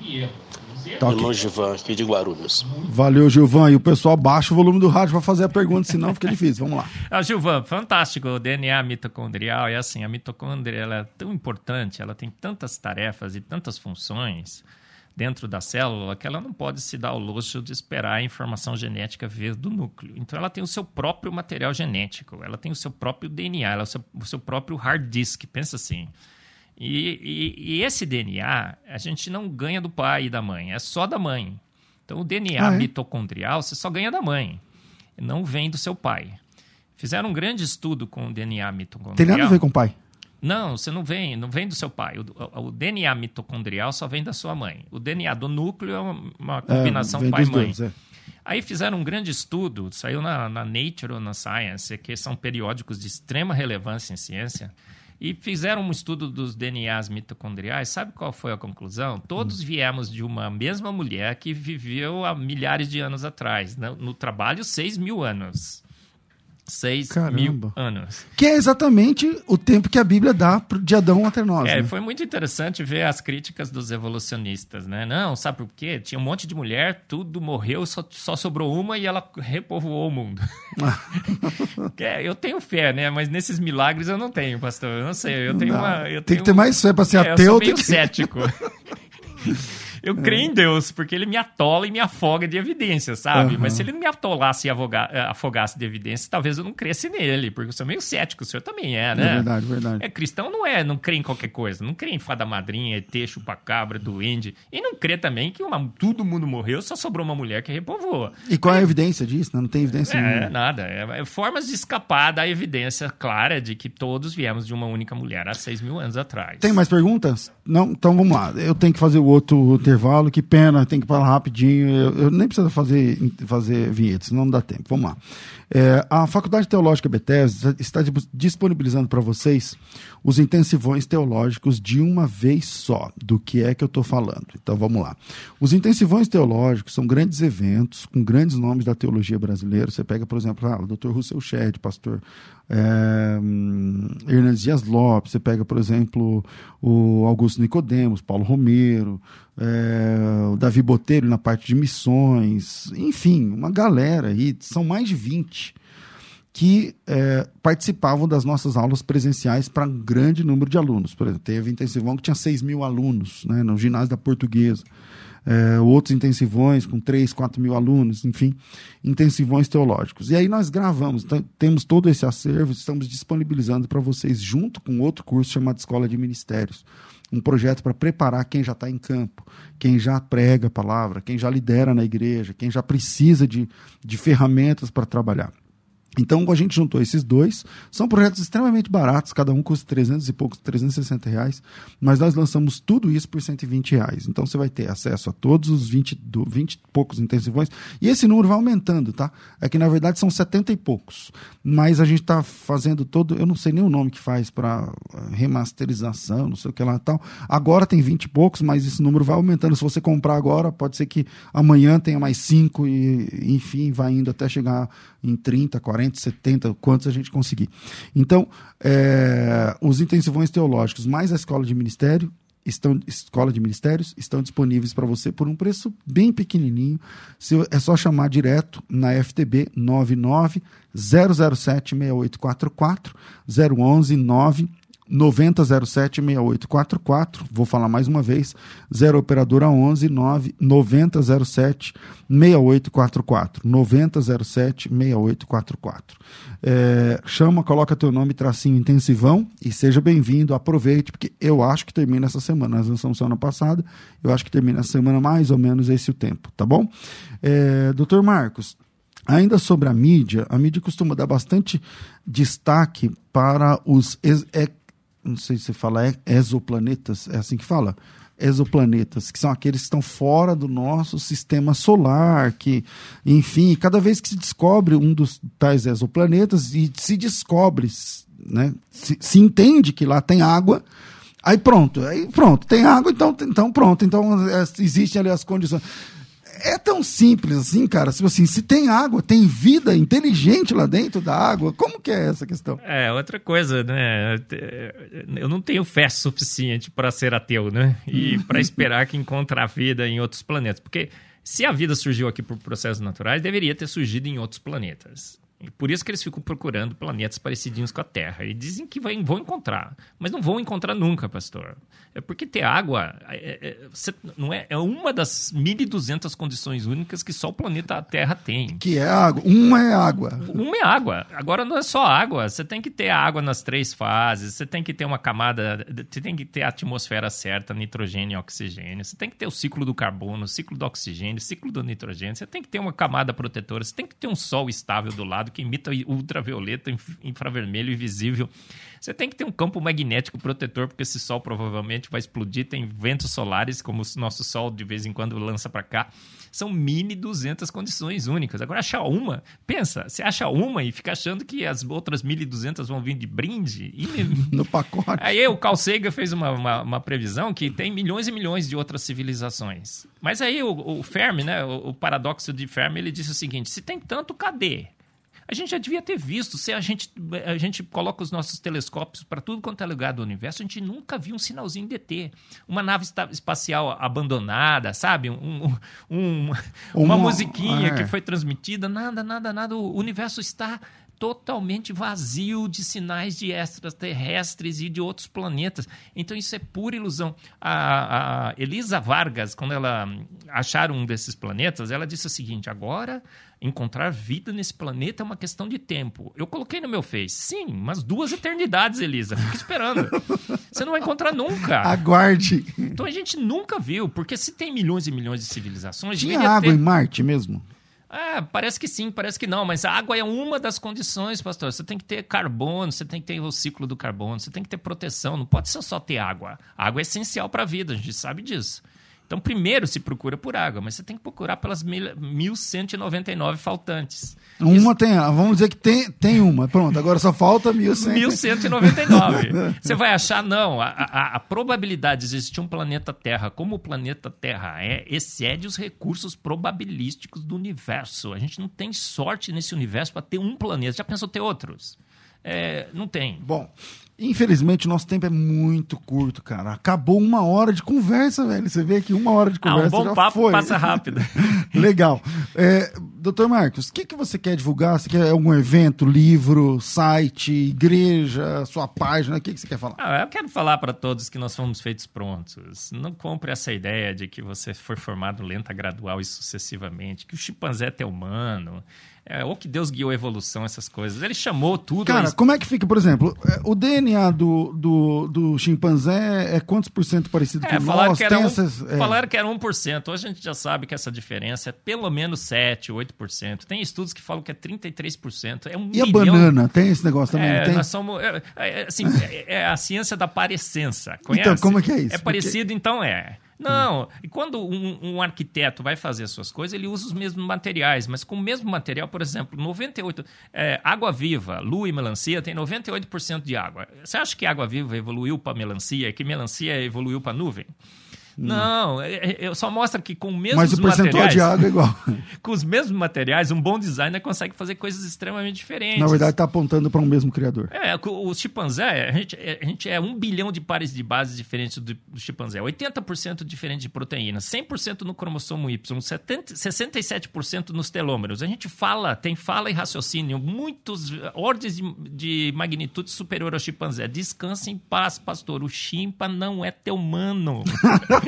Tá Irmão Gilvan, aqui de Guarulhos. Valeu, Gilvan. E o pessoal baixa o volume do rádio para fazer a pergunta, senão fica difícil. Vamos lá. <laughs> Ah, Gilvan, fantástico. O DNA mitocondrial é assim, a mitocôndria ela é tão importante, ela tem tantas tarefas e tantas funções dentro da célula que ela não pode se dar ao luxo de esperar a informação genética vir do núcleo. Então ela tem o seu próprio material genético, ela tem o seu próprio DNA, ela é o seu, o seu próprio hard disk. Pensa assim. E, e, e, esse DNA a gente não ganha do pai e da mãe, é só da mãe. Então o DNA ah, é? mitocondrial você só ganha da mãe, não vem do seu pai. Fizeram um grande estudo com o DNA mitocondrial. Tem nada a ver com o pai? Não, você não vem, não vem do seu pai. O, o, o DNA mitocondrial só vem da sua mãe. O DNA do núcleo é uma, uma é, combinação é, pai-mãe. É. Aí fizeram um grande estudo, saiu na, na Nature ou na Science, que são periódicos de extrema relevância em ciência e fizeram um estudo dos DNAs mitocondriais. Sabe qual foi a conclusão? Todos hum. viemos de uma mesma mulher que viveu há milhares de anos atrás. No, no trabalho, 6 mil anos. 6 mil anos. Que é exatamente o tempo que a Bíblia dá de Adão até nós. É, né? foi muito interessante ver as críticas dos evolucionistas, né? Não, sabe por quê? Tinha um monte de mulher, tudo morreu, só, só sobrou uma e ela repovoou o mundo. <laughs> é, eu tenho fé, né? Mas nesses milagres eu não tenho, pastor. Eu não sei. Eu tenho não, uma. Eu tem tenho que ter mais fé para ser é, ateu. Eu sou meio cético. <laughs> Eu é. creio em Deus, porque ele me atola e me afoga de evidências, sabe? Uhum. Mas se ele não me atolasse e eh, afogasse de evidências, talvez eu não cresce nele, porque eu sou meio cético, o senhor também é, né? É verdade, verdade. É, cristão não é, não crê em qualquer coisa, não crê em fada madrinha, ET, chupacabra, duende, e não crê também que uma, todo mundo morreu, só sobrou uma mulher que repovoou. E qual é a evidência disso? Não, não tem evidência é, nenhuma. nada. É, é, formas de escapar da evidência clara de que todos viemos de uma única mulher há seis mil anos atrás. Tem mais perguntas? Não? Então vamos lá. Eu tenho que fazer o outro intervalo, que pena tem que falar rapidinho. Eu, eu, nem preciso fazer, fazer vinhetas, não dá tempo. Vamos lá. É, a Faculdade Teológica Bethesda está disponibilizando para vocês os intensivões teológicos de uma vez só. Do que é que eu estou falando? Então vamos lá. Os intensivões teológicos são grandes eventos com grandes nomes da teologia brasileira. Você pega, por exemplo, ah, o Dr. Russell Shedd, pastor é, Hernandes Dias Lopes, você pega, por exemplo, o Augusto Nicodemos, Paulo Romero, é, o Davi Botelho na parte de missões, enfim, uma galera aí, são mais de 20 que é, participavam das nossas aulas presenciais para um grande número de alunos. Por exemplo, teve intensivão que tinha 6 mil alunos né, no ginásio da Portuguesa é, outros intensivões com 3, 4 mil alunos, enfim, intensivões teológicos. E aí nós gravamos, temos todo esse acervo, estamos disponibilizando para vocês, junto com outro curso chamado Escola de Ministérios. Um projeto para preparar quem já está em campo, quem já prega a palavra, quem já lidera na igreja, quem já precisa de, de ferramentas para trabalhar. Então, a gente juntou esses dois. São projetos extremamente baratos, cada um custa 300 e poucos, 360 reais. Mas nós lançamos tudo isso por 120 reais. Então, você vai ter acesso a todos os 20, do, 20 e poucos intensivões. E esse número vai aumentando, tá? É que, na verdade, são 70 e poucos. Mas a gente está fazendo todo... Eu não sei nem o nome que faz para eh, remasterização, não sei o que lá e tal. Agora tem 20 e poucos, mas esse número vai aumentando. Se você comprar agora, pode ser que amanhã tenha mais 5 e, enfim, vai indo até chegar em 30, 40, 70, quantos a gente conseguir. Então, é, os intensivões teológicos mais a escola de ministério estão escola de ministérios estão disponíveis para você por um preço bem pequenininho. É só chamar direto na FTB 99 007 6844 011 9 9007-6844. Vou falar mais uma vez. 0 Operadora 11 9 9007-6844. 9007-6844. É, chama, coloca teu nome, tracinho intensivão e seja bem-vindo. Aproveite, porque eu acho que termina essa semana. Nós lançamos semana passada. Eu acho que termina essa semana mais ou menos esse o tempo, tá bom? É, Doutor Marcos, Ainda sobre a mídia, a mídia costuma dar bastante destaque para os não sei se fala é, exoplanetas, é assim que fala? Exoplanetas, que são aqueles que estão fora do nosso sistema solar, que, enfim, cada vez que se descobre um dos tais exoplanetas e se descobre, né, se, se entende que lá tem água, Aí pronto, aí pronto, tem água, então, então pronto, então é, existem ali as condições. É tão simples assim, cara. Se assim, se tem água, tem vida inteligente lá dentro da água. Como que é essa questão? É, outra coisa, né? Eu não tenho fé suficiente para ser ateu, né? E <laughs> para esperar que encontrar vida em outros planetas. Porque se a vida surgiu aqui por processos naturais, deveria ter surgido em outros planetas. E por isso que eles ficam procurando planetas parecidinhos com a Terra. E dizem que vai, vão encontrar. Mas não vão encontrar nunca, pastor. É porque ter água é, é, não é, é uma das 1.200 condições únicas que só o planeta Terra tem. Que é água. Uma é água. Uma é água. Agora não é só água. Você tem que ter água nas três fases. Você tem que ter uma camada. Você tem que ter a atmosfera certa, nitrogênio e oxigênio. Você tem que ter o ciclo do carbono, o ciclo do oxigênio, o ciclo do nitrogênio. Você tem que ter uma camada protetora. Você tem que ter um sol estável do lado que emita ultravioleta, infravermelho e visível. Você tem que ter um campo magnético protetor, porque esse sol provavelmente vai explodir. Tem ventos solares, como o nosso sol de vez em quando lança para cá. São mini 200 condições únicas. Agora, achar uma, pensa, você acha uma e fica achando que as outras 1.200 vão vir de brinde. E... <laughs> no pacote. Aí o Carl Sagan fez uma, uma, uma, previsão que tem milhões e milhões de outras civilizações. Mas aí o, o Fermi, né, o, o paradoxo de Fermi, ele disse o seguinte: se tem tanto, cadê? A gente já devia ter visto. Se a gente, a gente coloca os nossos telescópios para tudo quanto é lugar do universo, a gente nunca viu um sinalzinho de ET. Uma nave espacial abandonada, sabe? Um, um, um uma, uma, musiquinha é. que foi transmitida. Nada, nada, nada. O universo está totalmente vazio de sinais de extraterrestres e de outros planetas. Então isso é pura ilusão. A, a Elisa Vargas, quando ela acharam um desses planetas, ela disse o seguinte: agora encontrar vida nesse planeta é uma questão de tempo. Eu coloquei no meu Face, sim, umas duas eternidades, Elisa. Fica esperando. Você não vai encontrar nunca. Aguarde. Então a gente nunca viu, porque se tem milhões e milhões de civilizações. Tinha água ter... em Marte mesmo? É, parece que sim, parece que não, mas a água é uma das condições, pastor. Você tem que ter carbono, você tem que ter o ciclo do carbono, você tem que ter proteção, não pode ser só ter água. A água é essencial para a vida, a gente sabe disso. Então, primeiro se procura por água, mas você tem que procurar pelas 1.199 faltantes. Uma Isso... tem, vamos dizer que tem, tem uma, pronto, agora só falta 1.199. <laughs> você vai achar, não, a, a, a, probabilidade de existir um planeta Terra como o planeta Terra é, excede os recursos probabilísticos do universo. A gente não tem sorte nesse universo para ter um planeta. Já pensou ter outros? É, não tem. Bom, Infelizmente, o nosso tempo é muito curto, cara. Acabou uma hora de conversa, velho. Você vê que uma hora de conversa ah, um bom já papo foi. passa rápido. <laughs> Legal. É, doutor Marcos, o que, que você quer divulgar? Você quer algum evento, livro, site, igreja, sua página? O que, que você quer falar? Ah, eu quero falar para todos que nós fomos feitos prontos. Não compre essa ideia de que você foi formado lenta, gradual e sucessivamente, que o chimpanzé é humano é, ou que Deus guiou a evolução, essas coisas. Ele chamou tudo. Cara, como é que fica, por exemplo, é, o DNA do, do, do chimpanzé é quantos por cento parecido é, com falaram nós? Que era um, essas, é... Falaram que era 1%. Hoje a gente já sabe que essa diferença é pelo menos 7%, 8%. Tem estudos que falam que é 33%. É um e milhão... a banana? Tem esse negócio também? É, tem? Nós somos, é, é, assim, é, a ciência da parecença. Conhece? Então, como é que é isso? É parecido, Porque... então é. Não, e quando um, um, arquiteto vai fazer as suas coisas, ele usa os mesmos materiais, mas com o mesmo material, por exemplo, 98, é, água viva, lua e melancia tem 98% de água. Você acha que água viva evoluiu para melancia e que melancia evoluiu para nuvem? Não, é, é, eu só mostra que com o mesmo Mas o percentual de água é igual. <laughs> com os mesmos materiais, um bom designer consegue fazer coisas extremamente diferentes. Na verdade, está apontando para um mesmo criador. É, o, chimpanzé, a gente, é, a gente é um bilhão de pares de bases diferentes do, do chimpanzé. 80% diferente de proteína, 100% no cromossomo Y, 70, 67% nos telômeros. A gente fala, tem fala e raciocínio, muitos ordens de, de magnitude superior ao chimpanzé. Descanse em paz, pastor. O chimpa não é teu mano. <laughs>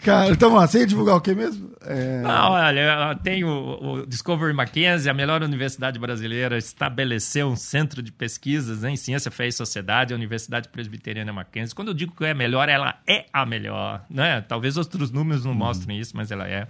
Cara, então, você ia divulgar o que mesmo? É... Não, olha, tem o, o, Discovery Mackenzie, a melhor universidade brasileira, estabeleceu um centro de pesquisas né, em ciência, fé e sociedade, a Universidade Presbiteriana Mackenzie. Quando eu digo que é melhor, ela é a melhor. Né? Talvez outros números não hum. mostrem isso, mas ela é.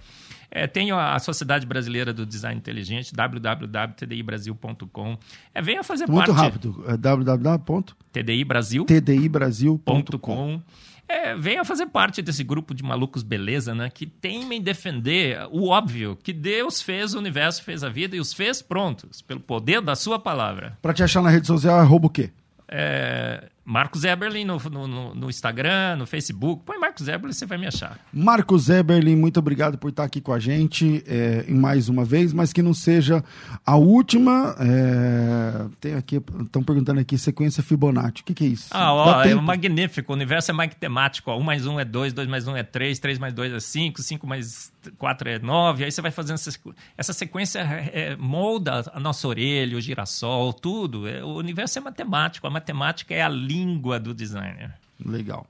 É, tem a Sociedade Brasileira do Design Inteligente, www.tdibrasil.com. É, venha fazer Muito parte. Muito rápido. É www.tdibrasil.com. É, venha fazer parte desse grupo de malucos beleza, né? Que temem defender o óbvio, que Deus fez o universo, fez a vida e os fez prontos, pelo poder da sua palavra. Para te achar na rede social, é roubo o quê? É, Marcos Eberlin no, no, no, Instagram, no Facebook. Põe Marcos Eberlin, você vai me achar. Marcos Eberlin, muito obrigado por estar aqui com a gente é, mais uma vez, mas que não seja a última. É, tem aqui, estão perguntando aqui, sequência Fibonacci. O que, que é isso? Ah, ó, é magnífico. O universo é matemático. Ó. 1 mais 1 é 2, 2 mais 1 é 3, 3 mais 2 é 5, 5 mais 4 é 9. Aí você vai fazendo essa, essa sequência, é, é, molda a nossa orelha, o girassol, tudo. É, o universo é matemático. A matemática é a língua do designer. Legal.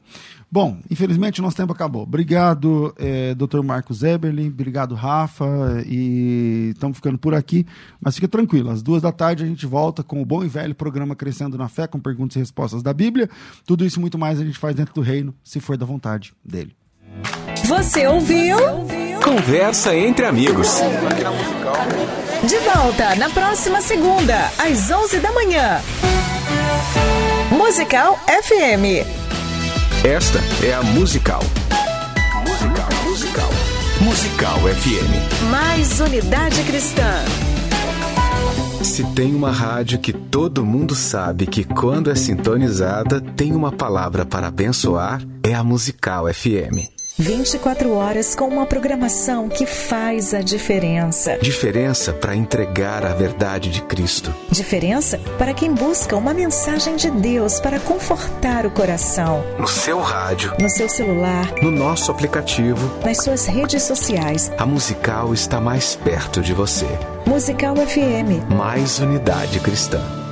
Bom, infelizmente o nosso tempo acabou. Obrigado, é, Dr. Marcos Eberlin. Obrigado, Rafa. E estamos ficando por aqui. Mas fica tranquilo, às duas da tarde a gente volta com o bom e velho programa Crescendo na Fé, com perguntas e respostas da Bíblia. Tudo isso e muito mais a gente faz dentro do reino, se for da vontade dele. Você ouviu? Conversa entre amigos. De volta na próxima segunda, às 11 da manhã. Musical FM. Esta é a Musical. Musical, Musical. Musical FM. Mais unidade cristã. Se tem uma rádio que todo mundo sabe que quando é sintonizada tem uma palavra para abençoar, é a Musical FM. 24 horas com uma programação que faz a diferença. Diferença para entregar a verdade de Cristo. Diferença para quem busca uma mensagem de Deus para confortar o coração. No seu rádio, no seu celular, no nosso aplicativo, nas suas redes sociais. A Musical está mais perto de você. Musical FM. Mais unidade cristã.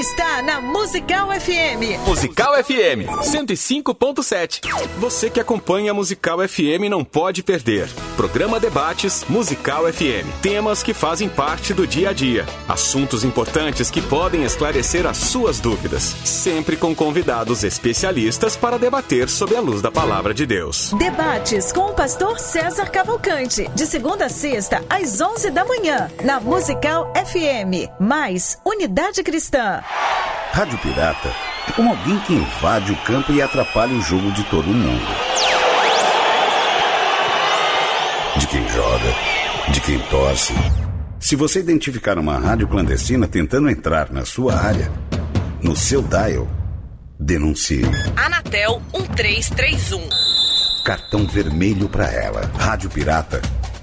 Está na Musical FM. Musical FM 105.7. Você que acompanha a Musical FM não pode perder. Programa Debates Musical FM. Temas que fazem parte do dia a dia. Assuntos importantes que podem esclarecer as suas dúvidas. Sempre com convidados especialistas para debater sob a luz da palavra de Deus. Debates com o pastor César Cavalcante. De segunda a sexta, às 11 da manhã. Na Musical FM. Mais Unidade Cristã. Rádio Pirata é como alguém que invade o campo e atrapalha o jogo de todo mundo. De quem joga, de quem torce. Se você identificar uma rádio clandestina tentando entrar na sua área, no seu dial, denuncie. Anatel 1331. Cartão vermelho para ela. Rádio Pirata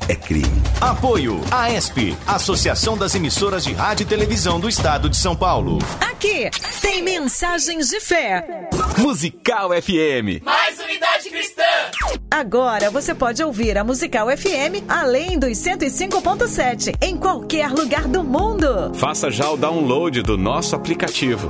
é crime. Apoio AESP, Associação das Emissoras de Rádio e Televisão do Estado de São Paulo. Aqui tem mensagens de fé. Musical FM. Mais unidade cristã. Agora você pode ouvir a Musical FM além dos 105.7 em qualquer lugar do mundo. Faça já o download do nosso aplicativo.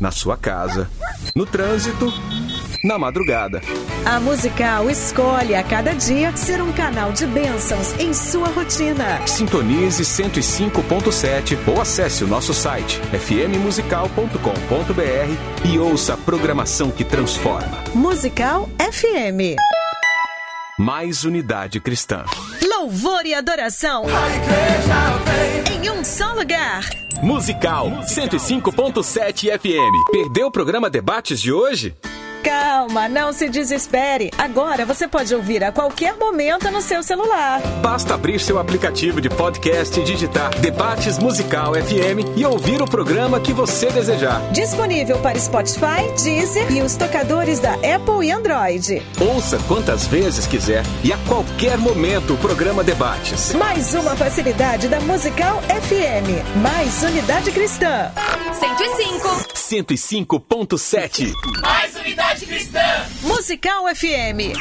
na sua casa, no trânsito, na madrugada. A Musical escolhe a cada dia ser um canal de bênçãos em sua rotina. Sintonize 105.7 ou acesse o nosso site fmmusical.com.br e ouça a programação que transforma. Musical FM. Mais unidade cristã. Louvor e adoração. Em um só lugar. Musical 105.7 FM. Perdeu o programa Debates de hoje? Calma, não se desespere. Agora você pode ouvir a qualquer momento no seu celular. Basta abrir seu aplicativo de podcast e digitar Debates Musical FM e ouvir o programa que você desejar. Disponível para Spotify, Deezer e os tocadores da Apple e Android. Ouça quantas vezes quiser e a qualquer momento o programa Debates. Mais uma facilidade da Musical FM. Mais unidade cristã. 105. 105.7. Mais unidade cristã. Musical FM.